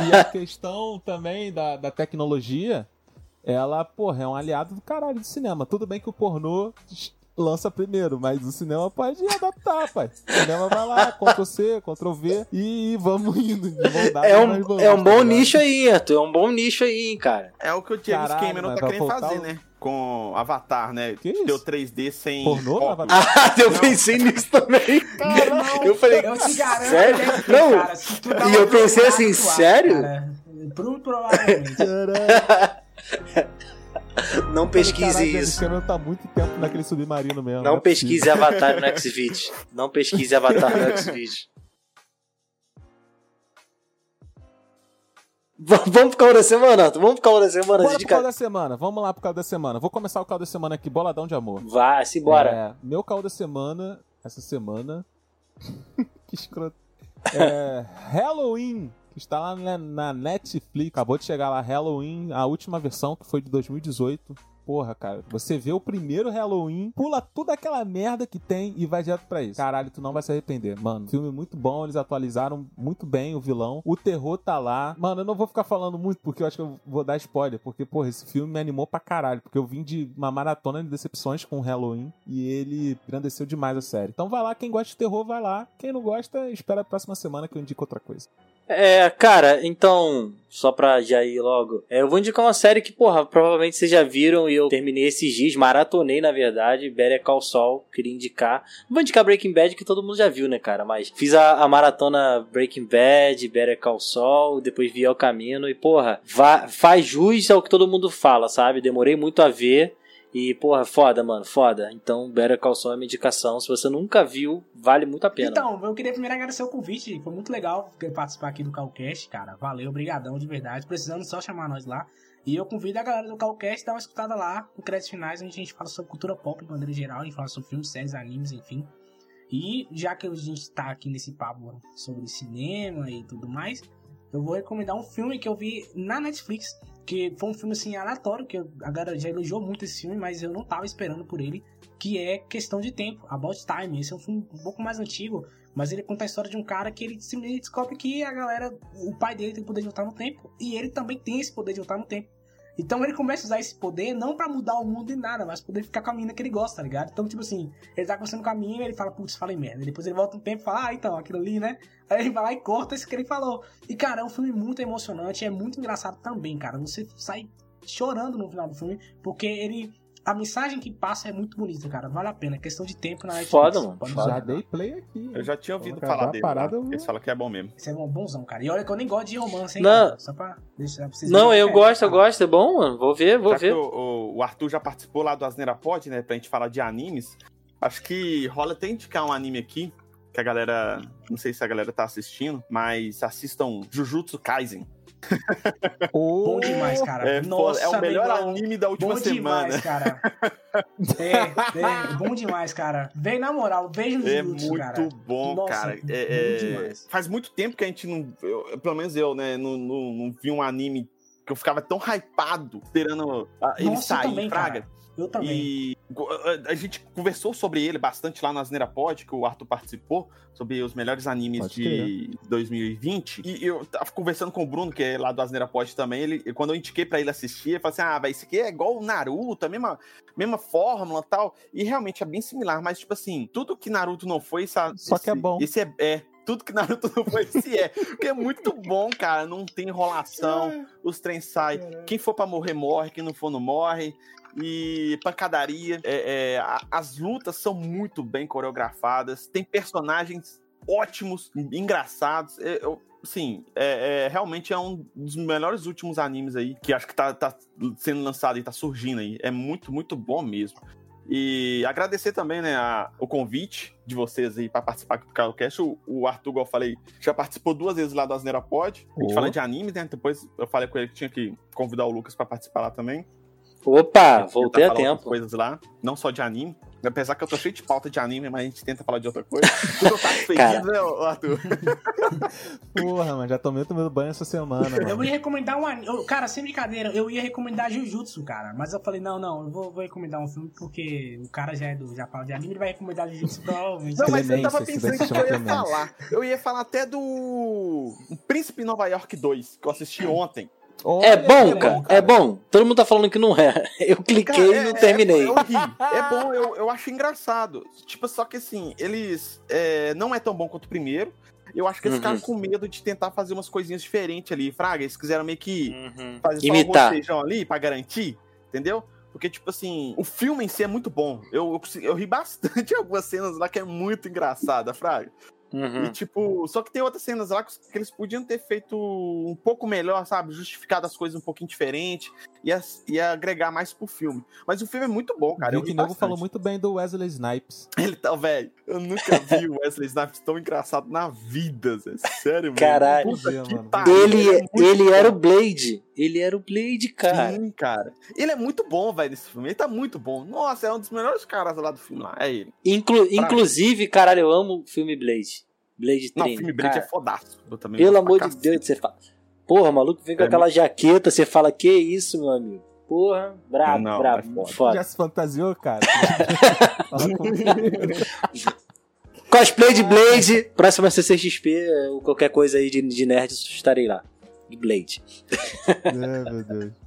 E a questão também da, da tecnologia, ela, porra, é um aliado do caralho do cinema. Tudo bem que o pornô lança primeiro, mas o cinema pode adaptar, pai. O cinema vai lá, Ctrl C, Ctrl V e vamos indo. É um, vamos, é um tá bom ligado? nicho aí, Arthur. É um bom nicho aí, hein, cara. É o que o James Caralho, Cameron tá querendo fazer, o- né? Com Avatar, né? Que isso? Deu 3D sem. Pornô óculos. Avatar? Ah, eu pensei nisso também. Não, Eu falei, eu te garanto sério? que ter, Não, cara, dá e eu pensei assim, tu acha, sério? cara. Pro- Provavelmente. Não pesquise Caralho, isso. Cameron tá muito tempo naquele submarino mesmo. Não é possível. pesquise Avatar no Xvideos. Não pesquise Avatar no Xvideos. V- Vamos pro caldo da semana, Arthur? Vamos pro caldo da semana. Bora pro caldo ca- da semana. Vamos lá pro caldo da semana. Vou começar o caldo da semana aqui, boladão de amor. Vá, se bora. É, meu caldo da semana, essa semana. que escroto. É, Halloween, está lá na, na Netflix. Acabou de chegar lá, Halloween, a última versão, que foi de 2018. Porra, cara, você vê o primeiro Halloween, pula toda aquela merda que tem e vai direto pra isso. Caralho, tu não vai se arrepender, mano. Filme muito bom, eles atualizaram muito bem o vilão. O terror tá lá. Mano, eu não vou ficar falando muito porque eu acho que eu vou dar spoiler. Porque, porra, esse filme me animou pra caralho. Porque eu vim de uma maratona de decepções com o Halloween e ele engrandeceu demais a série. Então vai lá, quem gosta de terror, vai lá. Quem não gosta, espera a próxima semana que eu indico outra coisa. É, cara, então, só pra já ir logo, é, eu vou indicar uma série que, porra, provavelmente vocês já viram e eu terminei esses dias, maratonei, na verdade, Better Call Saul, queria indicar. Não vou indicar Breaking Bad, que todo mundo já viu, né, cara, mas fiz a, a maratona Breaking Bad, Better Call Saul, depois vi ao caminho e, porra, faz jus ao que todo mundo fala, sabe? Demorei muito a ver. E, porra, foda, mano, foda. Então, Better Call Saul é uma indicação. Se você nunca viu, vale muito a pena. Então, eu queria primeiro agradecer o convite. Foi muito legal participar aqui do Calcast, cara. Valeu, obrigadão de verdade. Precisando só chamar nós lá. E eu convido a galera do Calcast a dar uma escutada lá no Créditos Finais, onde a gente fala sobre cultura pop de maneira geral. A gente fala sobre filmes, séries, animes, enfim. E já que a gente tá aqui nesse papo sobre cinema e tudo mais, eu vou recomendar um filme que eu vi na Netflix. Que foi um filme assim aleatório, que a galera já elogiou muito esse filme, mas eu não tava esperando por ele. Que é Questão de Tempo, About Time. Esse é um filme um pouco mais antigo, mas ele conta a história de um cara que ele simplesmente descobre que a galera, o pai dele tem o poder de voltar no tempo, e ele também tem esse poder de voltar no tempo. Então ele começa a usar esse poder não pra mudar o mundo e nada, mas poder ficar com a menina que ele gosta, tá ligado? Então, tipo assim, ele tá conversando com a menina e ele fala, putz, falei merda. Depois ele volta um tempo e fala, ah, então, aquilo ali, né? Aí ele vai lá e corta isso que ele falou. E, cara, é um filme muito emocionante, é muito engraçado também, cara. Você sai chorando no final do filme, porque ele. A mensagem que passa é muito bonita, cara. Vale a pena. É questão de tempo na Netflix. Foda, mano, Pode foda. Já dei play aqui. Eu já tinha ouvido falar dele. parada, eu- Eles falam que é bom mesmo. Esse é um bonzão, cara. E olha que eu nem gosto de romance, hein, Não. cara? Só pra deixar pra vocês Não, eu diferença, gosto, eu cara. gosto, é bom, mano. Vou ver, vou Já ver. o, o- o Arthur já participou lá do Asneira Pod, né? Pra gente falar de animes. Acho que rola até indicar um anime aqui. Que a galera. Não sei se a galera tá assistindo, mas assistam Jujutsu Kaisen. Bom demais, cara. É, Nossa, é o melhor amigão. anime da última Bom semana. demais, cara. É, é, bom demais, cara. Vem na moral, veja no É muito cara. bom, Nossa, cara. bom É- é- faz muito tempo que a gente não. eu- pelo menos eu, né? Não, não- não vi um anime que eu ficava tão hypado esperando ele Nossa, sair, também, Fraga. cara. Eu também. E a- gente conversou sobre ele bastante lá na Asneira Pod, que o Arthur participou, sobre os melhores animes Pode de 2020. E eu tava conversando com o Bruno, que é lá do Asneira Pod também. Ele, quando eu indiquei pra ele assistir, ele falou assim: ah, velho, isso aqui é igual o Naruto, a mesma, mesma fórmula e tal. E realmente é bem similar, mas tipo assim, tudo que Naruto não foi, sabe? Só que é esse- bom. Esse é. é tudo que Naruto não foi, esse é. Porque é muito bom, cara. Não tem enrolação, os trens saem. Quem for pra morrer, morre. Quem não for, não morre. E pancadaria. É, é, as lutas são muito bem coreografadas. Tem personagens ótimos, engraçados. É, eu- Sim, é, é- realmente é um dos melhores últimos animes aí que acho que tá, tá sendo lançado e tá surgindo aí. É muito, muito bom mesmo. E agradecer também, né, a- o convite de vocês aí para participar aqui do CaloCast. O, o Arthur, igual eu falei, já participou duas vezes lá do Asneira Pod. A gente Oh. fala de anime, né? Depois eu falei com ele que tinha que convidar o Lucas para participar lá também. Opa, voltei a tempo. coisas lá, não só de anime. Apesar que eu tô cheio de pauta de anime, mas a gente tenta falar de outra coisa. Tudo tá Cara. fedido, né, Arthur? Porra, mano, já tomei tomando banho essa semana, Eu mano. ia recomendar um anime. eu- Cara, sem brincadeira, eu ia recomendar Jujutsu, cara. Mas eu falei, não, não, eu vou, vou recomendar um filme porque o cara já é do já fala de anime, ele vai recomendar Jujutsu provavelmente. Não, mas eu tava pensando que eu ia falar. Eu ia falar até do o Príncipe Nova York 2, que eu assisti ontem. Olha, É bom, cara. É bom. Todo mundo tá falando que não é. Eu cliquei Cara, e é- não terminei. É, eu ri. É bom, eu, eu acho engraçado. Tipo, só que assim, eles. é, não é tão bom quanto o primeiro. Eu acho que eles Uhum. ficaram com medo de tentar fazer umas coisinhas diferentes ali. Fraga, eles quiseram meio que Uhum. fazer só Imitar. um feijão ali pra garantir, entendeu? Porque, tipo assim, o filme em si é muito bom. Eu, eu, eu ri bastante algumas cenas lá que é muito engraçada, Fraga. Uhum. E, tipo, só que tem outras cenas lá que eles podiam ter feito um pouco melhor, sabe? Justificado as coisas um pouquinho diferente e, as- e agregar mais pro filme. Mas o filme é muito bom, cara. Ri Novo falou muito bem do Wesley Snipes. Ele tá, velho. Eu nunca vi o Wesley Snipes tão engraçado na vida, Zé. Sério, mano. Caralho. Puta Dia, que mano. pariu. Ele, é muito ele era o Blade. Ele era o Blade, cara. Sim, cara. Ele é muito bom, velho, nesse filme. Ele tá muito bom. Nossa, é um dos melhores caras lá do filme lá. É ele. Inclu- inclusive, caralho, eu amo o filme Blade. Blade Não, o Trinity. filme Blade é cara. fodaço. Eu também Pelo amor de cacete. Deus, você fala. Porra, maluco vem com É aquela jaqueta, você fala, que isso, meu amigo? Porra, brabo, Não, brabo, é foda. Já se fantasiou, cara? Fala comigo. Cosplay de Blade, próxima CCXP, ou qualquer coisa aí de, de nerd, estarei lá. De Blade. É, meu Deus.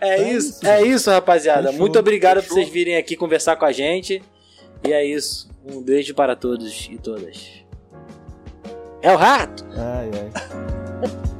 É, É isso, isso. é isso, rapaziada. Fechou, Muito obrigado fechou. por vocês virem aqui conversar com a gente. E é isso. Um beijo para todos e todas. É o rato! Ai, ai.